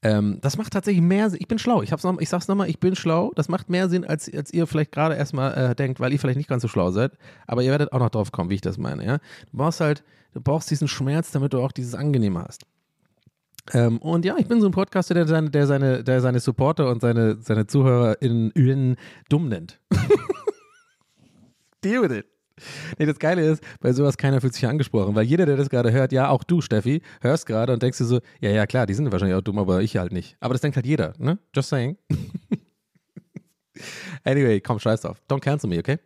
Ähm, das macht tatsächlich mehr Sinn. Ich bin schlau. Ich, hab's noch, ich sag's nochmal, ich bin schlau. Das macht mehr Sinn, als, als ihr vielleicht gerade erstmal äh, denkt, weil ihr vielleicht nicht ganz so schlau seid. Aber ihr werdet auch noch drauf kommen, wie ich das meine. Ja? Du brauchst halt, du brauchst diesen Schmerz, damit du auch dieses Angenehme hast. Ähm, und ja, ich bin so ein Podcaster, der seine, der seine, der seine Supporter und seine, seine ZuhörerInnen dumm nennt. Deal with it. Nee, das Geile ist, bei sowas keiner fühlt sich angesprochen, weil jeder, der das gerade hört, ja, auch du, Steffi, hörst gerade und denkst dir so, ja, ja, klar, die sind wahrscheinlich auch dumm, aber ich halt nicht. Aber das denkt halt jeder, ne? Just saying. anyway, komm, scheiß drauf. Don't cancel me, okay?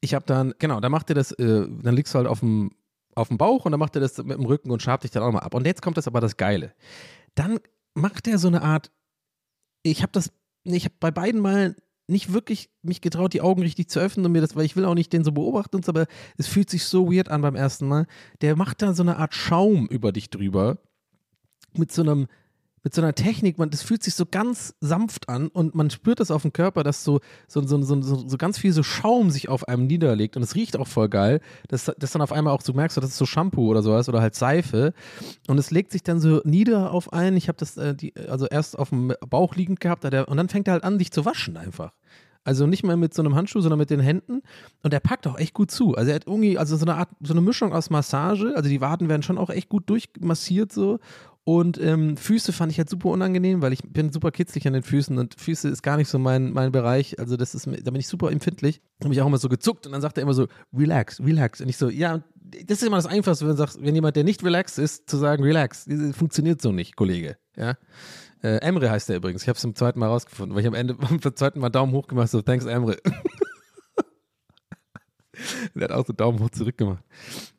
Ich hab dann, genau, da macht ihr das, äh, dann liegst du halt auf dem, auf dem Bauch und dann macht er das mit dem Rücken und schabt dich dann auch mal ab. Und jetzt kommt das aber das Geile. Dann macht er so eine Art, ich habe das, ich habe bei beiden Malen nicht wirklich mich getraut, die Augen richtig zu öffnen und mir das, weil ich will auch nicht den so beobachten, aber es fühlt sich so weird an beim ersten Mal. Der macht da so eine Art Schaum über dich drüber mit so einem mit so einer Technik, man, das fühlt sich so ganz sanft an und man spürt das auf dem Körper, dass so, so, so, so, so, ganz viel so Schaum sich auf einem niederlegt und es riecht auch voll geil, dass, dass dann auf einmal auch so merkst, das ist so Shampoo oder sowas oder halt Seife und es legt sich dann so nieder auf einen, ich habe das äh, die, also erst auf dem Bauch liegend gehabt hat er, und dann fängt er halt an, dich zu waschen einfach. Also nicht mehr mit so einem Handschuh, sondern mit den Händen. Und er packt auch echt gut zu. Also er hat irgendwie, also so eine Art, so eine Mischung aus Massage. Also die Waden werden schon auch echt gut durchmassiert so. Und ähm, Füße fand ich halt super unangenehm, weil ich bin super kitzlig an den Füßen und Füße ist gar nicht so mein, mein Bereich. Also das ist, da bin ich super empfindlich. Da habe ich auch immer so gezuckt und dann sagt er immer so, relax, relax. Und ich so, ja, das ist immer das Einfachste, wenn, sagst, wenn jemand, der nicht relaxed ist, zu sagen, relax. Das funktioniert so nicht, Kollege. Ja. Äh, Emre heißt er übrigens. Ich habe es zum zweiten Mal rausgefunden, weil ich am Ende beim zweiten Mal Daumen hoch gemacht so, thanks Emre. der hat auch so Daumen hoch zurückgemacht.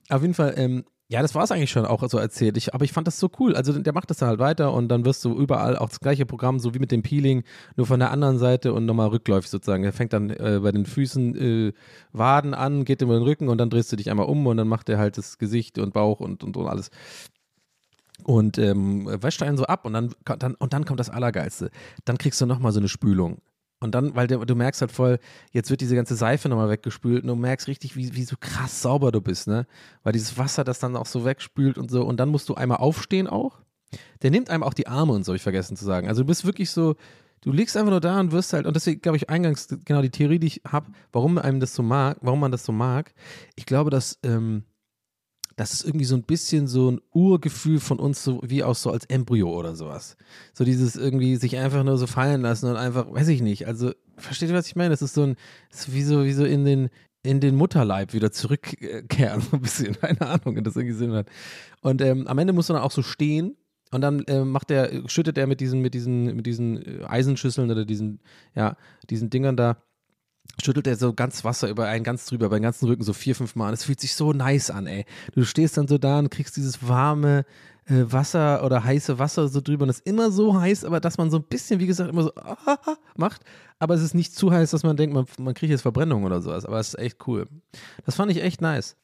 Auf jeden Fall, ähm, ja, das war es eigentlich schon auch so erzählt. Ich, aber ich fand das so cool. Also der macht das dann halt weiter und dann wirst du überall auch das gleiche Programm, so wie mit dem Peeling, nur von der anderen Seite und nochmal rückläufig sozusagen. Er fängt dann äh, bei den Füßen äh, Waden an, geht über den Rücken und dann drehst du dich einmal um und dann macht er halt das Gesicht und Bauch und, und, und alles. Und ähm, wäscht einen so ab und dann, dann, und dann kommt das Allergeilste. Dann kriegst du nochmal so eine Spülung. Und dann, weil du, merkst halt voll, jetzt wird diese ganze Seife nochmal weggespült und du merkst richtig, wie, wie so krass sauber du bist, ne? Weil dieses Wasser das dann auch so wegspült und so. Und dann musst du einmal aufstehen auch. Der nimmt einem auch die Arme und so, ich vergessen zu sagen. Also du bist wirklich so, du liegst einfach nur da und wirst halt, und deswegen glaube ich eingangs genau die Theorie, die ich habe, warum einem das so mag, warum man das so mag. Ich glaube, dass, ähm, das ist irgendwie so ein bisschen so ein Urgefühl von uns, so wie auch so als Embryo oder sowas. So dieses irgendwie sich einfach nur so fallen lassen und einfach, weiß ich nicht. Also, versteht ihr, was ich meine? Das ist so ein, ist wie so, wie so in den, in den Mutterleib wieder zurückkehren, so ein bisschen, keine Ahnung, wenn das irgendwie Sinn hat. Und ähm, am Ende muss man dann auch so stehen und dann äh, macht er, schüttet er mit diesen, mit diesen, mit diesen äh, Eisenschüsseln oder diesen, ja, diesen Dingern da, schüttelt er so ganz Wasser über einen ganz drüber, über den ganzen Rücken, so vier, fünf Mal. Es fühlt sich so nice an, ey. Du stehst dann so da und kriegst dieses warme äh, Wasser oder heiße Wasser so drüber und es ist immer so heiß, aber dass man so ein bisschen, wie gesagt, immer so ah, macht. Aber es ist nicht zu heiß, dass man denkt, man, man kriegt jetzt Verbrennung oder sowas. Aber es ist echt cool. Das fand ich echt nice.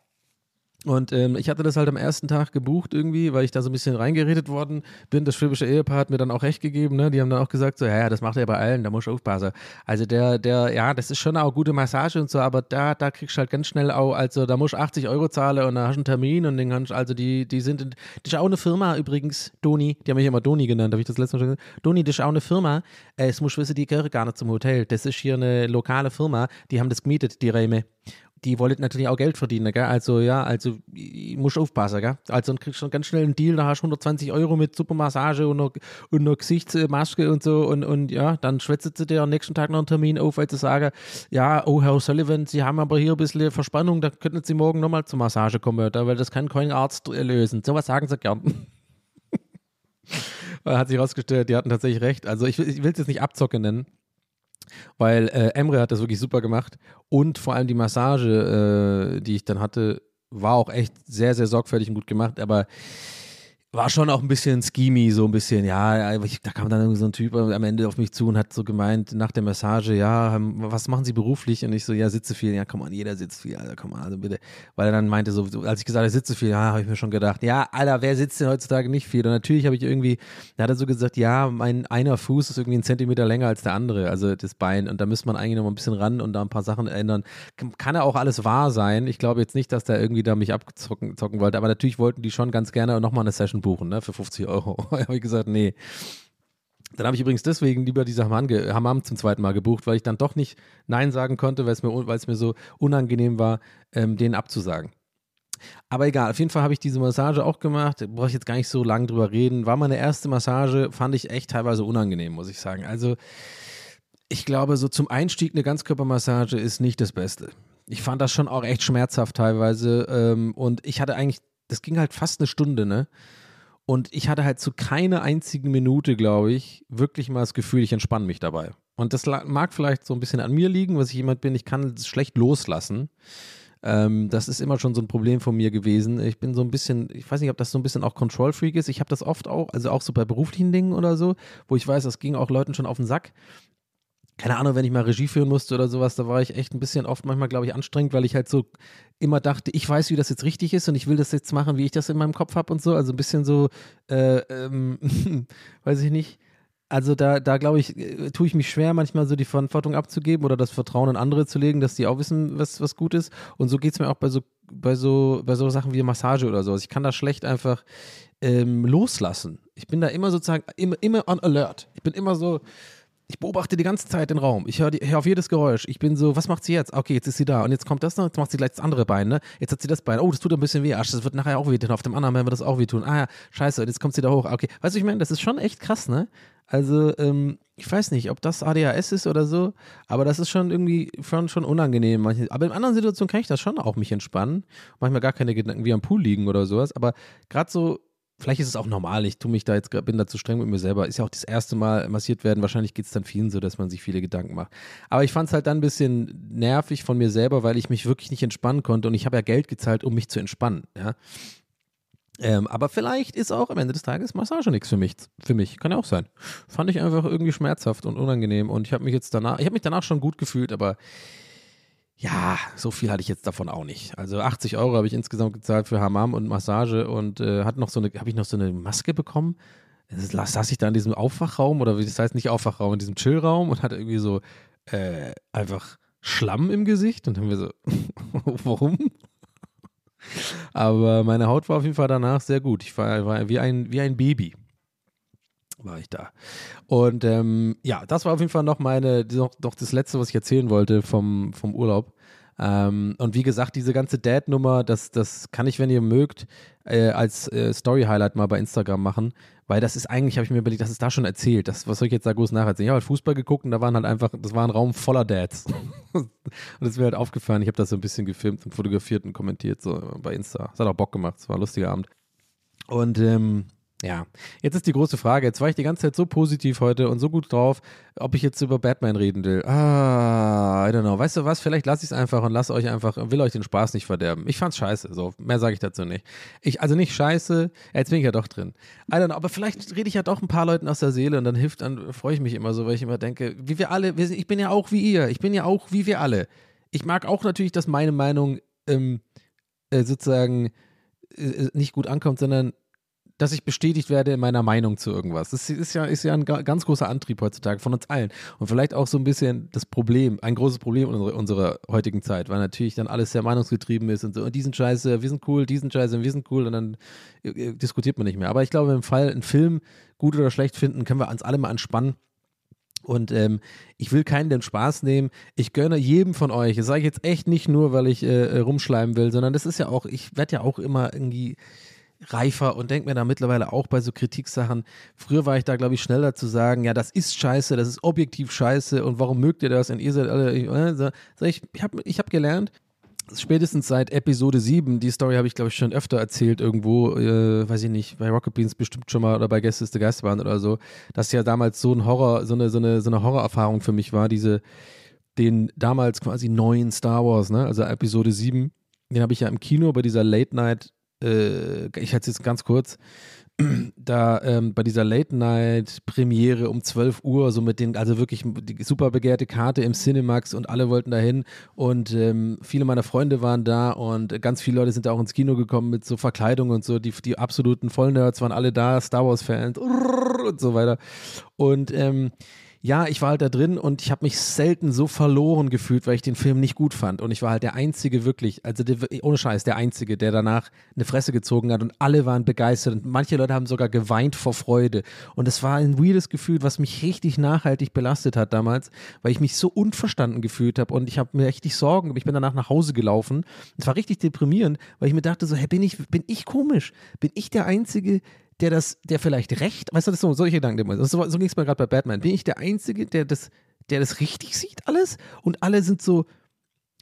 Und ähm, ich hatte das halt am ersten Tag gebucht irgendwie, weil ich da so ein bisschen reingeredet worden bin. Das schwäbische Ehepaar hat mir dann auch recht gegeben, ne? Die haben dann auch gesagt, so, ja, ja, das macht er bei allen, da muss ich aufpassen. Also der, der, ja, das ist schon auch gute Massage und so, aber da, da kriegst du halt ganz schnell auch, also da musst du 80 Euro zahlen und da hast du einen Termin und den kannst du, also die, die sind, in, das ist auch eine Firma übrigens, Doni, die haben mich immer Doni genannt, habe ich das letzte Mal schon gesagt. Doni, das ist auch eine Firma, äh, es muss wissen, die gehören gar nicht zum Hotel. Das ist hier eine lokale Firma, die haben das gemietet, die Räume. Die wollen natürlich auch Geld verdienen, gell? Also ja, also ich muss aufpassen, gell? Also dann kriegst du ganz schnell einen Deal, da hast du 120 Euro mit Supermassage und einer, und einer Gesichtsmaske und so und, und ja, dann schwätzt sie dir am nächsten Tag noch einen Termin auf, weil sie sagen, ja, oh Herr Sullivan, Sie haben aber hier ein bisschen Verspannung, da könnten Sie morgen nochmal zur Massage kommen, da, weil das kann kein Arzt lösen. Sowas sagen sie gern. Hat sich herausgestellt, die hatten tatsächlich recht. Also ich, ich will es jetzt nicht Abzocke nennen, weil äh, Emre hat das wirklich super gemacht und vor allem die Massage, äh, die ich dann hatte, war auch echt sehr, sehr sorgfältig und gut gemacht, aber war schon auch ein bisschen schemy, so ein bisschen, ja, ich, da kam dann irgendwie so ein Typ am Ende auf mich zu und hat so gemeint, nach der Massage, ja, ähm, was machen Sie beruflich? Und ich so, ja, sitze viel, ja, komm an, jeder sitzt viel, Alter, komm an, also bitte. Weil er dann meinte so, als ich gesagt habe, sitze viel, ja, habe ich mir schon gedacht, ja, Alter, wer sitzt denn heutzutage nicht viel? Und natürlich habe ich irgendwie, da hat er so gesagt, ja, mein einer Fuß ist irgendwie einen Zentimeter länger als der andere, also das Bein, und da müsste man eigentlich noch mal ein bisschen ran und da ein paar Sachen ändern. Kann ja auch alles wahr sein. Ich glaube jetzt nicht, dass der irgendwie da mich abzocken zocken wollte, aber natürlich wollten die schon ganz gerne nochmal eine Session buchen, ne, für 50 Euro. habe ich gesagt, nee. Dann habe ich übrigens deswegen lieber diese Hammam, Hammam, zum zweiten Mal gebucht, weil ich dann doch nicht Nein sagen konnte, weil es mir, weil es mir so unangenehm war, ähm, denen abzusagen. Aber egal, auf jeden Fall habe ich diese Massage auch gemacht. Da brauche ich jetzt gar nicht so lange drüber reden. War meine erste Massage, fand ich echt teilweise unangenehm, muss ich sagen. Also, ich glaube, so zum Einstieg eine Ganzkörpermassage ist nicht das Beste. Ich fand das schon auch echt schmerzhaft teilweise. Ähm, und ich hatte eigentlich, das ging halt fast eine Stunde, ne? Und ich hatte halt zu keiner einzigen Minute, glaube ich, wirklich mal das Gefühl, ich entspanne mich dabei. Und das mag vielleicht so ein bisschen an mir liegen, was ich jemand bin, ich kann es schlecht loslassen. Ähm, das ist immer schon so ein Problem von mir gewesen. Ich bin so ein bisschen, ich weiß nicht, ob das so ein bisschen auch Control Freak ist. Ich habe das oft auch, also auch so bei beruflichen Dingen oder so, wo ich weiß, das ging auch Leuten schon auf den Sack keine Ahnung, wenn ich mal Regie führen musste oder sowas, da war ich echt ein bisschen oft manchmal, glaube ich, anstrengend, weil ich halt so immer dachte, ich weiß, wie das jetzt richtig ist und ich will das jetzt machen, wie ich das in meinem Kopf habe und so. Also ein bisschen so, äh, ähm, weiß ich nicht. Also da, da glaube ich, äh, tue ich mich schwer, manchmal so die Verantwortung abzugeben oder das Vertrauen in andere zu legen, dass die auch wissen, was, was gut ist. Und so geht es mir auch bei so, bei so, bei so Sachen wie Massage oder sowas. Ich kann da schlecht einfach ähm, loslassen. Ich bin da immer sozusagen, immer, immer on alert. Ich bin immer so, ich beobachte die ganze Zeit den Raum. Ich höre hör auf jedes Geräusch. Ich bin so, was macht sie jetzt? Okay, jetzt ist sie da. Und jetzt kommt das noch, jetzt macht sie gleich das andere Bein, ne? Jetzt hat sie das Bein. Oh, das tut ein bisschen weh. Ach, das wird nachher auch weh tun. Auf dem anderen werden wir das auch weh tun. Ah ja, scheiße, jetzt kommt sie da hoch. Okay. Weißt du, ich meine, das ist schon echt krass, ne? Also, ähm, ich weiß nicht, ob das ADHS ist oder so, aber das ist schon irgendwie schon, schon unangenehm. Aber in anderen Situationen kann ich das schon auch mich entspannen. Manchmal gar keine Gedanken wie am Pool liegen oder sowas. Aber gerade so Vielleicht ist es auch normal, ich tue mich da jetzt, bin da zu streng mit mir selber. Ist ja auch das erste Mal massiert werden. Wahrscheinlich geht es dann vielen so, dass man sich viele Gedanken macht. Aber ich fand es halt dann ein bisschen nervig von mir selber, weil ich mich wirklich nicht entspannen konnte und ich habe ja Geld gezahlt, um mich zu entspannen. Ja? Ähm, aber vielleicht ist auch am Ende des Tages Massage nichts für mich. Für mich. Kann ja auch sein. Fand ich einfach irgendwie schmerzhaft und unangenehm und ich habe mich jetzt danach, ich habe mich danach schon gut gefühlt, aber ja, so viel hatte ich jetzt davon auch nicht. Also 80 Euro habe ich insgesamt gezahlt für Hammam und Massage und äh, hat noch so eine, habe ich noch so eine Maske bekommen. Das saß ich da in diesem Aufwachraum oder wie das heißt, nicht Aufwachraum, in diesem Chillraum und hatte irgendwie so äh, einfach Schlamm im Gesicht und dann haben wir so, warum? Aber meine Haut war auf jeden Fall danach sehr gut. Ich war, war wie, ein, wie ein Baby war ich da. Und ähm, ja, das war auf jeden Fall noch meine, noch, noch das Letzte, was ich erzählen wollte vom, vom Urlaub. Ähm, und wie gesagt, diese ganze Dad-Nummer, das, das kann ich, wenn ihr mögt, äh, als äh, Story-Highlight mal bei Instagram machen, weil das ist eigentlich, habe ich mir überlegt, das ist da schon erzählt. Das, was soll ich jetzt da groß nacherzählen? Ich habe halt Fußball geguckt und da waren halt einfach, das war ein Raum voller Dads. und das ist mir halt aufgefallen. Ich habe das so ein bisschen gefilmt und fotografiert und kommentiert so bei Insta. Das hat auch Bock gemacht. Es war ein lustiger Abend. Und ähm, ja, jetzt ist die große Frage. Jetzt war ich die ganze Zeit so positiv heute und so gut drauf, ob ich jetzt über Batman reden will. Ah, I don't know. Weißt du was? Vielleicht lasse ich es einfach und lasse euch einfach, will euch den Spaß nicht verderben. Ich fand's scheiße. So, mehr sage ich dazu nicht. Ich, also nicht scheiße, jetzt bin ich ja doch drin. I don't know, aber vielleicht rede ich ja doch ein paar Leuten aus der Seele und dann hilft, dann freue ich mich immer so, weil ich immer denke, wie wir alle, ich bin ja auch wie ihr. Ich bin ja auch wie wir alle. Ich mag auch natürlich, dass meine Meinung ähm, äh, sozusagen äh, nicht gut ankommt, sondern dass ich bestätigt werde in meiner Meinung zu irgendwas. Das ist ja, ist ja ein ganz großer Antrieb heutzutage von uns allen. Und vielleicht auch so ein bisschen das Problem, ein großes Problem unserer, unserer heutigen Zeit, weil natürlich dann alles sehr meinungsgetrieben ist und so, und diesen Scheiße, wir sind cool, diesen Scheiße, wir sind cool und dann äh, äh, diskutiert man nicht mehr. Aber ich glaube, im Fall, einen Film gut oder schlecht finden, können wir uns alle mal entspannen Und ähm, ich will keinen den Spaß nehmen. Ich gönne jedem von euch. Das sage ich jetzt echt nicht nur, weil ich äh, rumschleimen will, sondern das ist ja auch, ich werde ja auch immer irgendwie reifer und denke mir da mittlerweile auch bei so Kritiksachen, früher war ich da, glaube ich, schneller zu sagen, ja, das ist scheiße, das ist objektiv scheiße und warum mögt ihr das? Und ihr seid alle, äh, ich, ich habe ich hab gelernt, spätestens seit Episode 7, die Story habe ich glaube ich schon öfter erzählt irgendwo, äh, weiß ich nicht, bei Rocket Beans bestimmt schon mal oder bei Gäste ist der Geistbahn oder so, dass ja damals so ein Horror, so eine, so eine, so eine Horrorerfahrung für mich war, diese, den damals quasi neuen Star Wars, ne, also Episode 7, den habe ich ja im Kino bei dieser Late Night, äh, ich hatte es jetzt ganz kurz, da ähm, bei dieser Late-Night-Premiere um 12 Uhr, so mit den, also wirklich die super begehrte Karte im Cinemax und alle wollten dahin und ähm, viele meiner Freunde waren da und ganz viele Leute sind da auch ins Kino gekommen mit so Verkleidung und so, die, die absoluten Vollnerds waren alle da, Star Wars-Fans und so weiter. Und ähm, ja, ich war halt da drin und ich habe mich selten so verloren gefühlt, weil ich den Film nicht gut fand. Und ich war halt der Einzige wirklich, also der, ohne Scheiß, der Einzige, der danach eine Fresse gezogen hat und alle waren begeistert und manche Leute haben sogar geweint vor Freude. Und es war ein weirdes Gefühl, was mich richtig nachhaltig belastet hat damals, weil ich mich so unverstanden gefühlt habe und ich habe mir richtig Sorgen, ich bin danach nach Hause gelaufen. Es war richtig deprimierend, weil ich mir dachte so, hey, bin ich, bin ich komisch? Bin ich der Einzige, der das, der vielleicht recht, weißt du, das so, solche Gedanken immer. So, so ging es mir gerade bei Batman. Bin ich der Einzige, der das, der das richtig sieht, alles? Und alle sind so,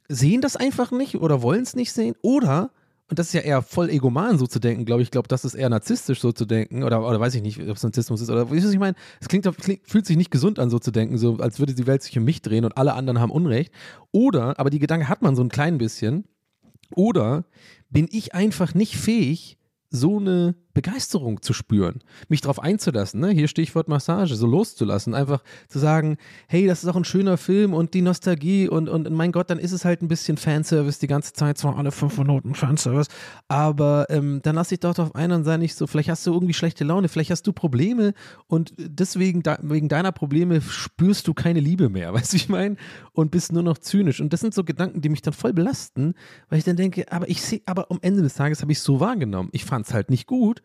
sehen das einfach nicht oder wollen es nicht sehen? Oder, und das ist ja eher voll egoman so zu denken, glaube ich, ich glaube, das ist eher narzisstisch so zu denken, oder, oder weiß ich nicht, ob es Narzissmus ist, oder wie ich meine, es klingt, klingt, fühlt sich nicht gesund an, so zu denken, so als würde die Welt sich um mich drehen und alle anderen haben Unrecht. Oder, aber die Gedanke hat man so ein klein bisschen, oder bin ich einfach nicht fähig, so eine Begeisterung zu spüren, mich darauf einzulassen, ne? hier Stichwort Massage, so loszulassen, einfach zu sagen, hey, das ist auch ein schöner Film und die Nostalgie und, und mein Gott, dann ist es halt ein bisschen Fanservice die ganze Zeit, zwar alle fünf Minuten Fanservice, aber ähm, dann lass dich doch darauf ein und sei nicht so, vielleicht hast du irgendwie schlechte Laune, vielleicht hast du Probleme und deswegen, da, wegen deiner Probleme spürst du keine Liebe mehr, weißt du, ich meine, und bist nur noch zynisch. Und das sind so Gedanken, die mich dann voll belasten, weil ich dann denke, aber ich sehe, aber am Ende des Tages habe ich es so wahrgenommen, ich fand es halt nicht gut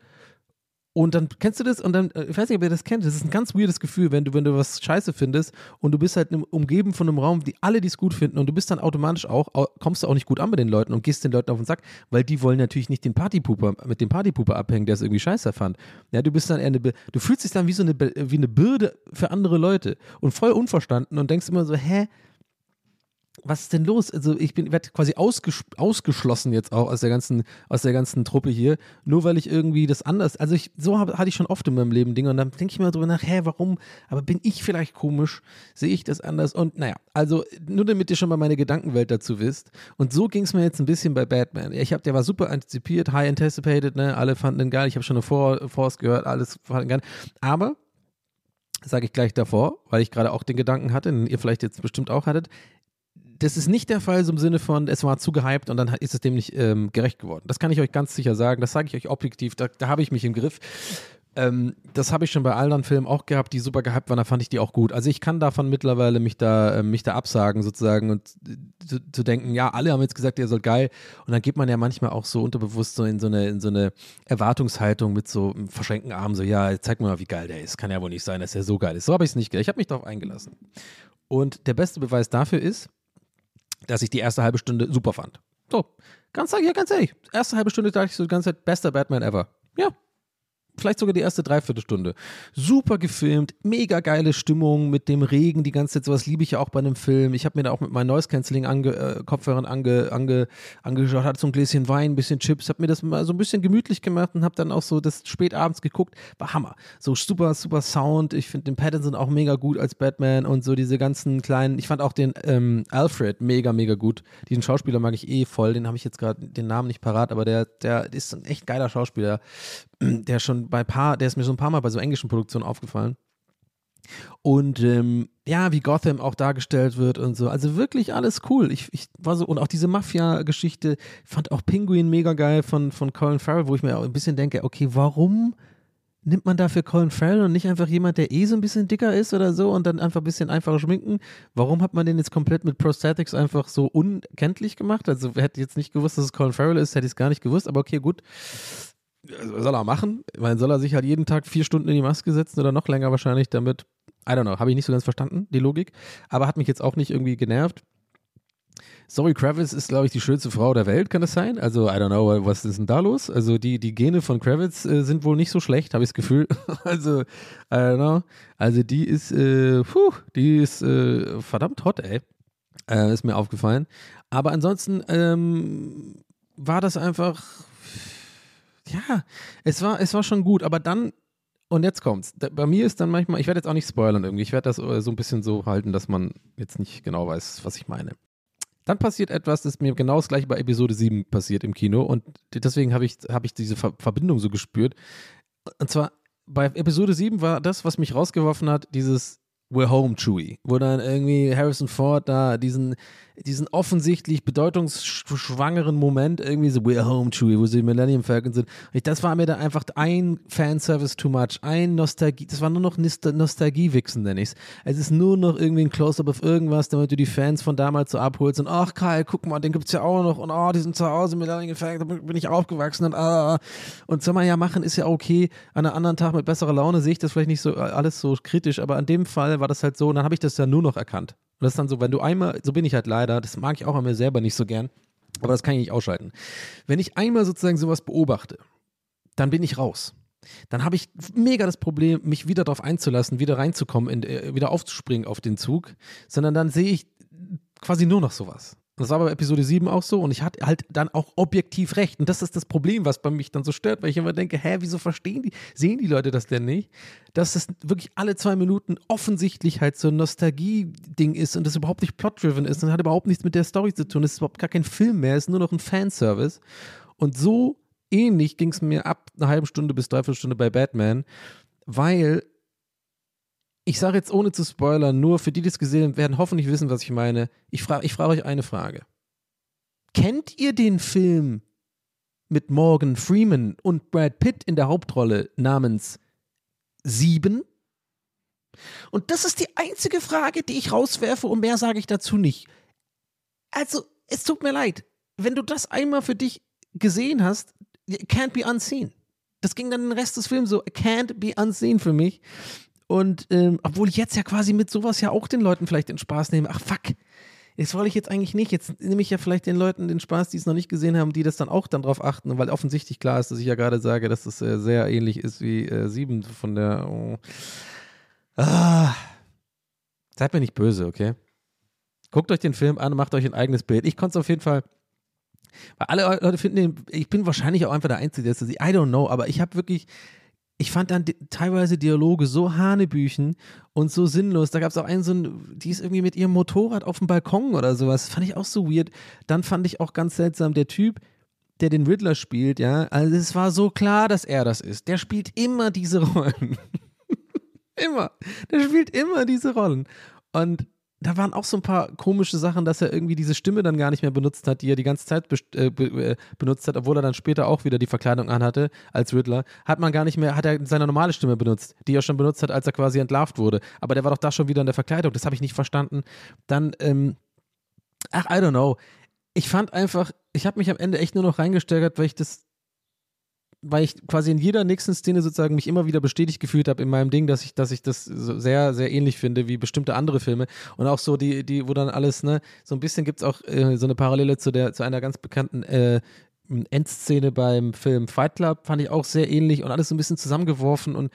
und dann kennst du das? Und dann, äh, ich weiß nicht, ob ihr das kennt, das ist ein ganz weirdes Gefühl, wenn du, wenn du was scheiße findest und du bist halt umgeben von einem Raum, die alle dies gut finden und du bist dann automatisch auch, kommst du auch nicht gut an bei den Leuten und gehst den Leuten auf den Sack, weil die wollen natürlich nicht den Partypuper, mit dem Partypuper abhängen, der es irgendwie scheiße fand. Ja, du bist dann eine, du fühlst dich dann wie so eine, wie eine Bürde für andere Leute und voll unverstanden und denkst immer so, hä, was ist denn los? Also ich bin werde quasi ausges ausgeschlossen jetzt auch aus der ganzen aus der ganzen Truppe hier, nur weil ich irgendwie das anders. Also ich so hab, hatte ich schon oft in meinem Leben Dinge und dann denke ich mir drüber nach, hä, warum? Aber bin ich vielleicht komisch? Sehe ich das anders? Und naja, also nur damit ihr schon mal meine Gedankenwelt dazu wisst. Und so ging es mir jetzt ein bisschen bei Batman. Ich habe, der war super antizipiert, high anticipated, ne? Alle fanden ihn geil. Ich habe schon eine Force gehört, alles fanden geil. Aber sage ich gleich davor, weil ich gerade auch den Gedanken hatte, den ihr vielleicht jetzt bestimmt auch hattet das ist nicht der Fall so im Sinne von, es war zu gehypt und dann ist es dem nicht ähm, gerecht geworden. Das kann ich euch ganz sicher sagen. Das sage ich euch objektiv. Da, da habe ich mich im Griff. Ähm, das habe ich schon bei anderen Filmen auch gehabt, die super gehypt waren. Da fand ich die auch gut. Also ich kann davon mittlerweile mich da, äh, mich da absagen sozusagen und äh, zu, zu, denken, ja, alle haben jetzt gesagt, der soll geil. Und dann geht man ja manchmal auch so unterbewusst so in so eine, in so eine Erwartungshaltung mit so verschränkten Armen, so, ja, zeig mir mal, wie geil der ist. Kann ja wohl nicht sein, dass er so geil ist. So habe ich es nicht gedacht. Ich habe mich darauf eingelassen. Und der beste Beweis dafür ist, dass ich die erste halbe Stunde super fand. So, ganz, ja, ganz ehrlich, erste halbe Stunde dachte ich so die ganze Zeit, bester Batman ever. Ja, vielleicht sogar die erste Dreiviertelstunde. Super gefilmt, mega geile Stimmung mit dem Regen die ganze Zeit. Sowas liebe ich ja auch bei einem Film. Ich habe mir da auch mit meinen Noise Cancelling ange, äh, Kopfhörern ange, ange, angeschaut, hatte so ein Gläschen Wein, ein bisschen Chips, habe mir das mal so ein bisschen gemütlich gemacht und habe dann auch so das spät abends geguckt. War Hammer. So super, super Sound. Ich finde den Pattinson auch mega gut als Batman und so diese ganzen kleinen. Ich fand auch den ähm, Alfred mega, mega gut. Diesen Schauspieler mag ich eh voll. Den habe ich jetzt gerade den Namen nicht parat, aber der, der ist ein echt geiler Schauspieler der schon bei paar, der ist mir so ein paar Mal bei so englischen Produktionen aufgefallen. Und ähm, ja, wie Gotham auch dargestellt wird und so. Also wirklich alles cool. Ich, ich war so, und auch diese Mafia-Geschichte, ich fand auch Penguin mega geil von, von Colin Farrell, wo ich mir auch ein bisschen denke, okay, warum nimmt man dafür Colin Farrell und nicht einfach jemand, der eh so ein bisschen dicker ist oder so und dann einfach ein bisschen einfacher schminken? Warum hat man den jetzt komplett mit Prosthetics einfach so unkenntlich gemacht? Also, wer hätte jetzt nicht gewusst, dass es Colin Farrell ist, hätte ich es gar nicht gewusst, aber okay, gut soll er machen? Meine, soll er sich halt jeden Tag vier Stunden in die Maske setzen oder noch länger wahrscheinlich, damit I don't know, habe ich nicht so ganz verstanden, die Logik, aber hat mich jetzt auch nicht irgendwie genervt. Zoe Kravitz ist, glaube ich, die schönste Frau der Welt, kann das sein? Also, I don't know, was ist denn da los? Also, die, die Gene von Kravitz äh, sind wohl nicht so schlecht, habe ich das Gefühl. also, I don't know. Also, die ist, äh, puh, die ist äh, verdammt hot, ey. Äh, ist mir aufgefallen. Aber ansonsten ähm, war das einfach, ja, es war, es war schon gut, aber dann und jetzt kommt's. Da, bei mir ist dann manchmal, ich werde jetzt auch nicht spoilern irgendwie, ich werde das äh, so ein bisschen so halten, dass man jetzt nicht genau weiß, was ich meine. Dann passiert etwas, das mir genau das gleiche bei Episode 7 passiert im Kino und deswegen habe ich, hab ich diese Ver Verbindung so gespürt. Und zwar bei Episode 7 war das, was mich rausgeworfen hat, dieses We're Home Chewie, wo dann irgendwie Harrison Ford da diesen, diesen offensichtlich bedeutungsschwangeren Moment irgendwie so We're Home Chewie, wo sie Millennium Falcon sind. Das war mir da einfach ein Fanservice too much, ein Nostalgie, das war nur noch Nostalgie-Wichsen, nenne ich es. Es ist nur noch irgendwie ein Close-Up auf irgendwas, damit du die Fans von damals so abholst und ach Kai, guck mal, den gibt's ja auch noch und oh, die sind zu Hause, Millennium Falcon, da bin ich aufgewachsen und ah. Und soll man ja machen, ist ja okay. An einem anderen Tag mit besserer Laune sehe ich das vielleicht nicht so alles so kritisch, aber an dem Fall war das halt so und dann habe ich das ja nur noch erkannt. Und das ist dann so, wenn du einmal, so bin ich halt leider, das mag ich auch an mir selber nicht so gern, aber das kann ich nicht ausschalten. Wenn ich einmal sozusagen sowas beobachte, dann bin ich raus. Dann habe ich mega das Problem, mich wieder darauf einzulassen, wieder reinzukommen, in, äh, wieder aufzuspringen auf den Zug, sondern dann sehe ich quasi nur noch sowas. Das war bei Episode 7 auch so und ich hatte halt dann auch objektiv recht. Und das ist das Problem, was bei mich dann so stört, weil ich immer denke, hä, wieso verstehen die, sehen die Leute das denn nicht? Dass das wirklich alle zwei Minuten offensichtlich halt so ein Nostalgie-Ding ist und das überhaupt nicht plot-driven ist und hat überhaupt nichts mit der Story zu tun. Es ist überhaupt gar kein Film mehr, es ist nur noch ein Fanservice. Und so ähnlich ging es mir ab einer halben Stunde bis dreiviertel Stunde bei Batman, weil ich sage jetzt ohne zu spoilern, nur für die, die es gesehen haben, werden hoffentlich wissen, was ich meine. Ich frage ich frag euch eine Frage. Kennt ihr den Film mit Morgan Freeman und Brad Pitt in der Hauptrolle namens Sieben? Und das ist die einzige Frage, die ich rauswerfe und mehr sage ich dazu nicht. Also, es tut mir leid. Wenn du das einmal für dich gesehen hast, can't be unseen. Das ging dann den Rest des Films so, can't be unseen für mich. Und ähm, obwohl ich jetzt ja quasi mit sowas ja auch den Leuten vielleicht den Spaß nehme. Ach fuck, das wollte ich jetzt eigentlich nicht. Jetzt nehme ich ja vielleicht den Leuten den Spaß, die es noch nicht gesehen haben, die das dann auch dann drauf achten, weil offensichtlich klar ist, dass ich ja gerade sage, dass es äh, sehr ähnlich ist wie äh, 7 von der. Oh. Ah. Seid mir nicht böse, okay? Guckt euch den Film an, macht euch ein eigenes Bild. Ich konnte es auf jeden Fall. Weil alle Leute finden den, ich bin wahrscheinlich auch einfach der Einzige, der es. I don't know, aber ich habe wirklich, ich fand dann teilweise Dialoge so hanebüchen und so sinnlos. Da gab es auch einen, so ein, die ist irgendwie mit ihrem Motorrad auf dem Balkon oder sowas. Fand ich auch so weird. Dann fand ich auch ganz seltsam, der Typ, der den Riddler spielt, ja, also es war so klar, dass er das ist. Der spielt immer diese Rollen. immer. Der spielt immer diese Rollen. Und da waren auch so ein paar komische Sachen, dass er irgendwie diese Stimme dann gar nicht mehr benutzt hat, die er die ganze Zeit äh, be äh, benutzt hat, obwohl er dann später auch wieder die Verkleidung anhatte als Riddler, hat man gar nicht mehr, hat er seine normale Stimme benutzt, die er schon benutzt hat, als er quasi entlarvt wurde. Aber der war doch da schon wieder in der Verkleidung, das habe ich nicht verstanden. Dann, ähm, ach, I don't know. Ich fand einfach, ich habe mich am Ende echt nur noch reingesteigert, weil ich das weil ich quasi in jeder nächsten Szene sozusagen mich immer wieder bestätigt gefühlt habe in meinem Ding, dass ich, dass ich das so sehr, sehr ähnlich finde wie bestimmte andere Filme. Und auch so die, die, wo dann alles, ne, so ein bisschen gibt es auch äh, so eine Parallele zu der, zu einer ganz bekannten äh, Endszene beim Film Fight Club, fand ich auch sehr ähnlich und alles so ein bisschen zusammengeworfen und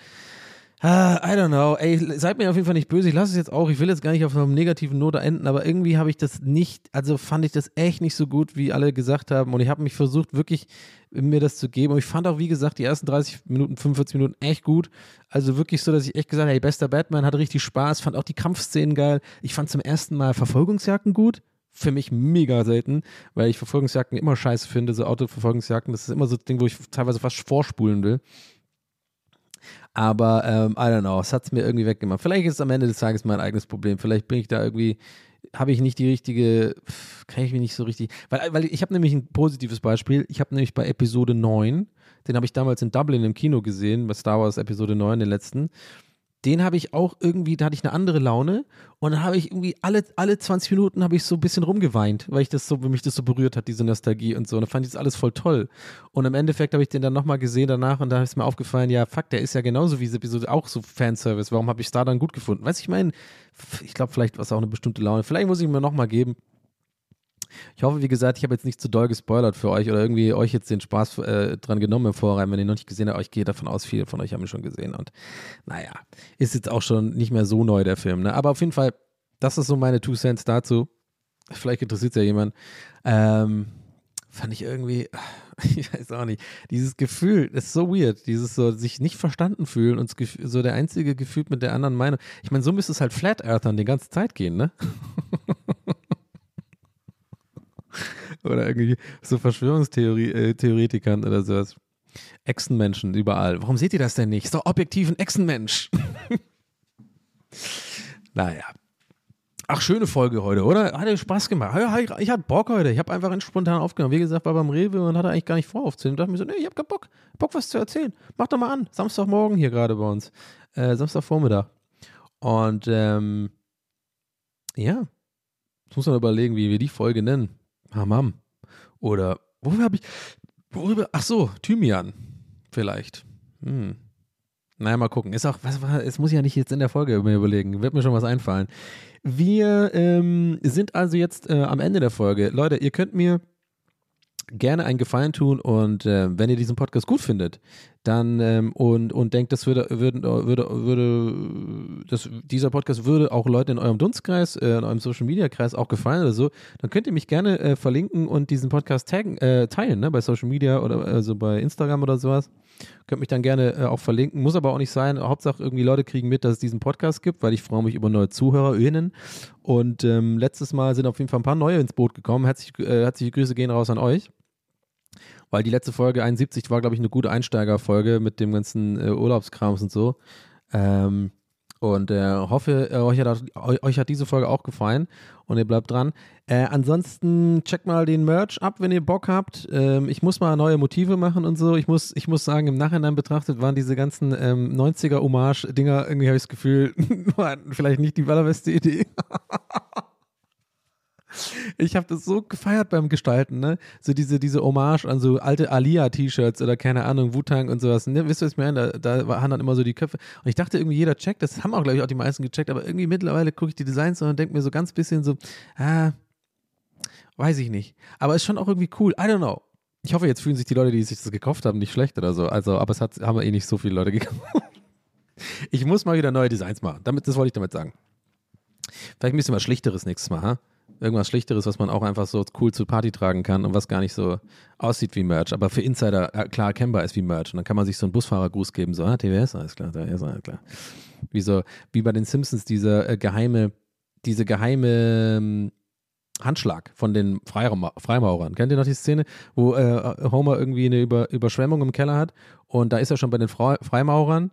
Ah, I don't know. Ey, seid mir auf jeden Fall nicht böse. Ich lasse es jetzt auch. Ich will jetzt gar nicht auf einer negativen Note enden, aber irgendwie habe ich das nicht, also fand ich das echt nicht so gut, wie alle gesagt haben. Und ich habe mich versucht, wirklich mir das zu geben. Und ich fand auch, wie gesagt, die ersten 30 Minuten, 45 Minuten echt gut. Also wirklich so, dass ich echt gesagt habe, hey, bester Batman, hatte richtig Spaß, fand auch die Kampfszenen geil. Ich fand zum ersten Mal Verfolgungsjagden gut für mich mega selten, weil ich Verfolgungsjagden immer scheiße finde, so Autoverfolgungsjagden. Das ist immer so ein Ding, wo ich teilweise fast vorspulen will. Aber ähm, I don't know, es hat es mir irgendwie weggemacht. Vielleicht ist es am Ende des Tages mein eigenes Problem. Vielleicht bin ich da irgendwie, habe ich nicht die richtige, kann ich mich nicht so richtig. Weil, weil ich habe nämlich ein positives Beispiel. Ich habe nämlich bei Episode 9, den habe ich damals in Dublin im Kino gesehen, bei Star Wars Episode 9, den letzten. Den habe ich auch irgendwie, da hatte ich eine andere Laune und dann habe ich irgendwie alle, alle 20 Minuten habe ich so ein bisschen rumgeweint, weil ich das so, mich das so berührt hat, diese Nostalgie und so. Und dann fand ich das alles voll toll. Und im Endeffekt habe ich den dann nochmal gesehen danach und da ist mir aufgefallen, ja, fuck, der ist ja genauso wie diese Episode auch so Fanservice. Warum habe ich es da dann gut gefunden? Weißt du, ich meine, ich glaube, vielleicht war es auch eine bestimmte Laune. Vielleicht muss ich mir nochmal geben. Ich hoffe, wie gesagt, ich habe jetzt nicht zu doll gespoilert für euch oder irgendwie euch jetzt den Spaß äh, dran genommen im Vorrein, wenn ihr noch nicht gesehen habt. Ich gehe davon aus, viele von euch haben ihn schon gesehen. Und naja, ist jetzt auch schon nicht mehr so neu, der Film. Ne? Aber auf jeden Fall, das ist so meine Two Cents dazu. Vielleicht interessiert es ja jemand. Ähm, fand ich irgendwie, ich weiß auch nicht, dieses Gefühl, das ist so weird, dieses so sich nicht verstanden fühlen und so der einzige Gefühl mit der anderen Meinung. Ich meine, so müsste es halt Flat Earthern die ganze Zeit gehen, ne? oder irgendwie so Verschwörungstheoretikern oder sowas. Echsenmenschen überall. Warum seht ihr das denn nicht? Ist doch objektiv ein Echsenmensch. naja. Ach, schöne Folge heute, oder? Hat Spaß gemacht. Ich, hatte Bock heute. Ich habe einfach spontan aufgenommen. Wie gesagt, war beim Rewe und hatte eigentlich gar nicht vor aufzunehmen. Da dachte mir so, nee, ich habe keinen Bock. Bock, was zu erzählen. Mach doch mal an. Samstagmorgen hier gerade bei uns. Äh, Samstagvormittag. Und ähm, ja. Jetzt muss man überlegen, wie wir die Folge nennen. Hamam. Oder, worüber habe ich, worüber, ach so, Thymian. Vielleicht. Hm. Naja, mal gucken. Ist auch, was war, es muss ich ja nicht jetzt in der Folge mir überlegen. Wird mir schon was einfallen. Wir ähm, sind also jetzt äh, am Ende der Folge. Leute, ihr könnt mir gerne einen Gefallen tun und äh, wenn ihr diesen Podcast gut findet, dann ähm, und, und denkt, das würde, würde, würde, würde das, dieser Podcast würde auch Leute in eurem Dunstkreis, äh, in eurem Social Media Kreis auch gefallen oder so, dann könnt ihr mich gerne äh, verlinken und diesen Podcast taggen, äh, teilen, ne, bei Social Media oder also bei Instagram oder sowas. Könnt mich dann gerne äh, auch verlinken, muss aber auch nicht sein. Hauptsache irgendwie Leute kriegen mit, dass es diesen Podcast gibt, weil ich freue mich über neue ZuhörerInnen. Und ähm, letztes Mal sind auf jeden Fall ein paar neue ins Boot gekommen. Herzlich, äh, herzliche Grüße gehen raus an euch weil die letzte Folge 71 war, glaube ich, eine gute Einsteigerfolge mit dem ganzen äh, Urlaubskrams und so. Ähm, und äh, hoffe, äh, euch, hat, euch hat diese Folge auch gefallen und ihr bleibt dran. Äh, ansonsten checkt mal den Merch ab, wenn ihr Bock habt. Ähm, ich muss mal neue Motive machen und so. Ich muss, ich muss sagen, im Nachhinein betrachtet waren diese ganzen ähm, 90er-Hommage-Dinger, irgendwie habe ich das Gefühl, vielleicht nicht die allerbeste Idee. Ich habe das so gefeiert beim Gestalten, ne? So diese, diese Hommage an so alte Alia-T-Shirts oder keine Ahnung, Wu-Tang und sowas. Ne? Wisst ihr, was ich meine? Da, da waren dann immer so die Köpfe. Und ich dachte irgendwie, jeder checkt, das haben auch, glaube ich, auch die meisten gecheckt, aber irgendwie mittlerweile gucke ich die Designs und denke mir so ganz bisschen so, ah, weiß ich nicht. Aber ist schon auch irgendwie cool. I don't know. Ich hoffe, jetzt fühlen sich die Leute, die sich das gekauft haben, nicht schlecht oder so. Also, aber es hat, haben eh nicht so viele Leute gekauft. Ich muss mal wieder neue Designs machen. Damit, das wollte ich damit sagen. Vielleicht ein bisschen was Schlichteres nächstes Mal, ha? Irgendwas Schlichteres, was man auch einfach so cool zur Party tragen kann und was gar nicht so aussieht wie Merch, aber für Insider äh, klar erkennbar ist wie Merch. Und dann kann man sich so einen Busfahrergruß geben, so, ah, TWS, alles klar, TWS, alles klar. Wie so, wie bei den Simpsons, diese äh, geheime, diese geheime ähm, Handschlag von den Freiraum Freimaurern. Kennt ihr noch die Szene, wo äh, Homer irgendwie eine Über Überschwemmung im Keller hat und da ist er schon bei den Fra Freimaurern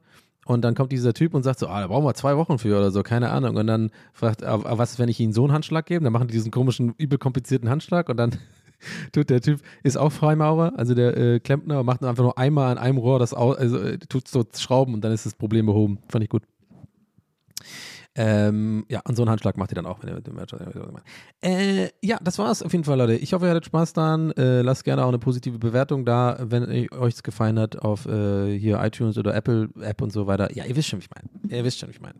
und dann kommt dieser Typ und sagt so, ah, da brauchen wir zwei Wochen für oder so, keine Ahnung. Und dann fragt er, ah, was ist, wenn ich ihnen so einen Handschlag gebe? Dann machen die diesen komischen, übel komplizierten Handschlag und dann tut der Typ, ist auch Freimaurer, also der äh, Klempner, macht einfach nur einmal an einem Rohr das aus, also äh, tut so Schrauben und dann ist das Problem behoben. Fand ich gut. Ähm, ja, und so einen Handschlag macht ihr dann auch, wenn ihr mit dem Merch äh, Ja, das war's auf jeden Fall, Leute. Ich hoffe, ihr hattet Spaß daran. Äh, lasst gerne auch eine positive Bewertung da, wenn euch es gefallen hat, auf äh, hier iTunes oder Apple App und so weiter. Ja, ihr wisst schon, wie ich meine. Ihr wisst schon, wie ich meine.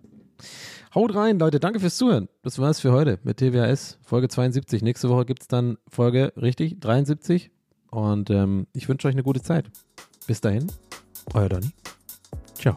Haut rein, Leute. Danke fürs Zuhören. Das war's für heute mit TWAS, Folge 72. Nächste Woche gibt's dann Folge, richtig, 73. Und ähm, ich wünsche euch eine gute Zeit. Bis dahin, euer Donny. Ciao.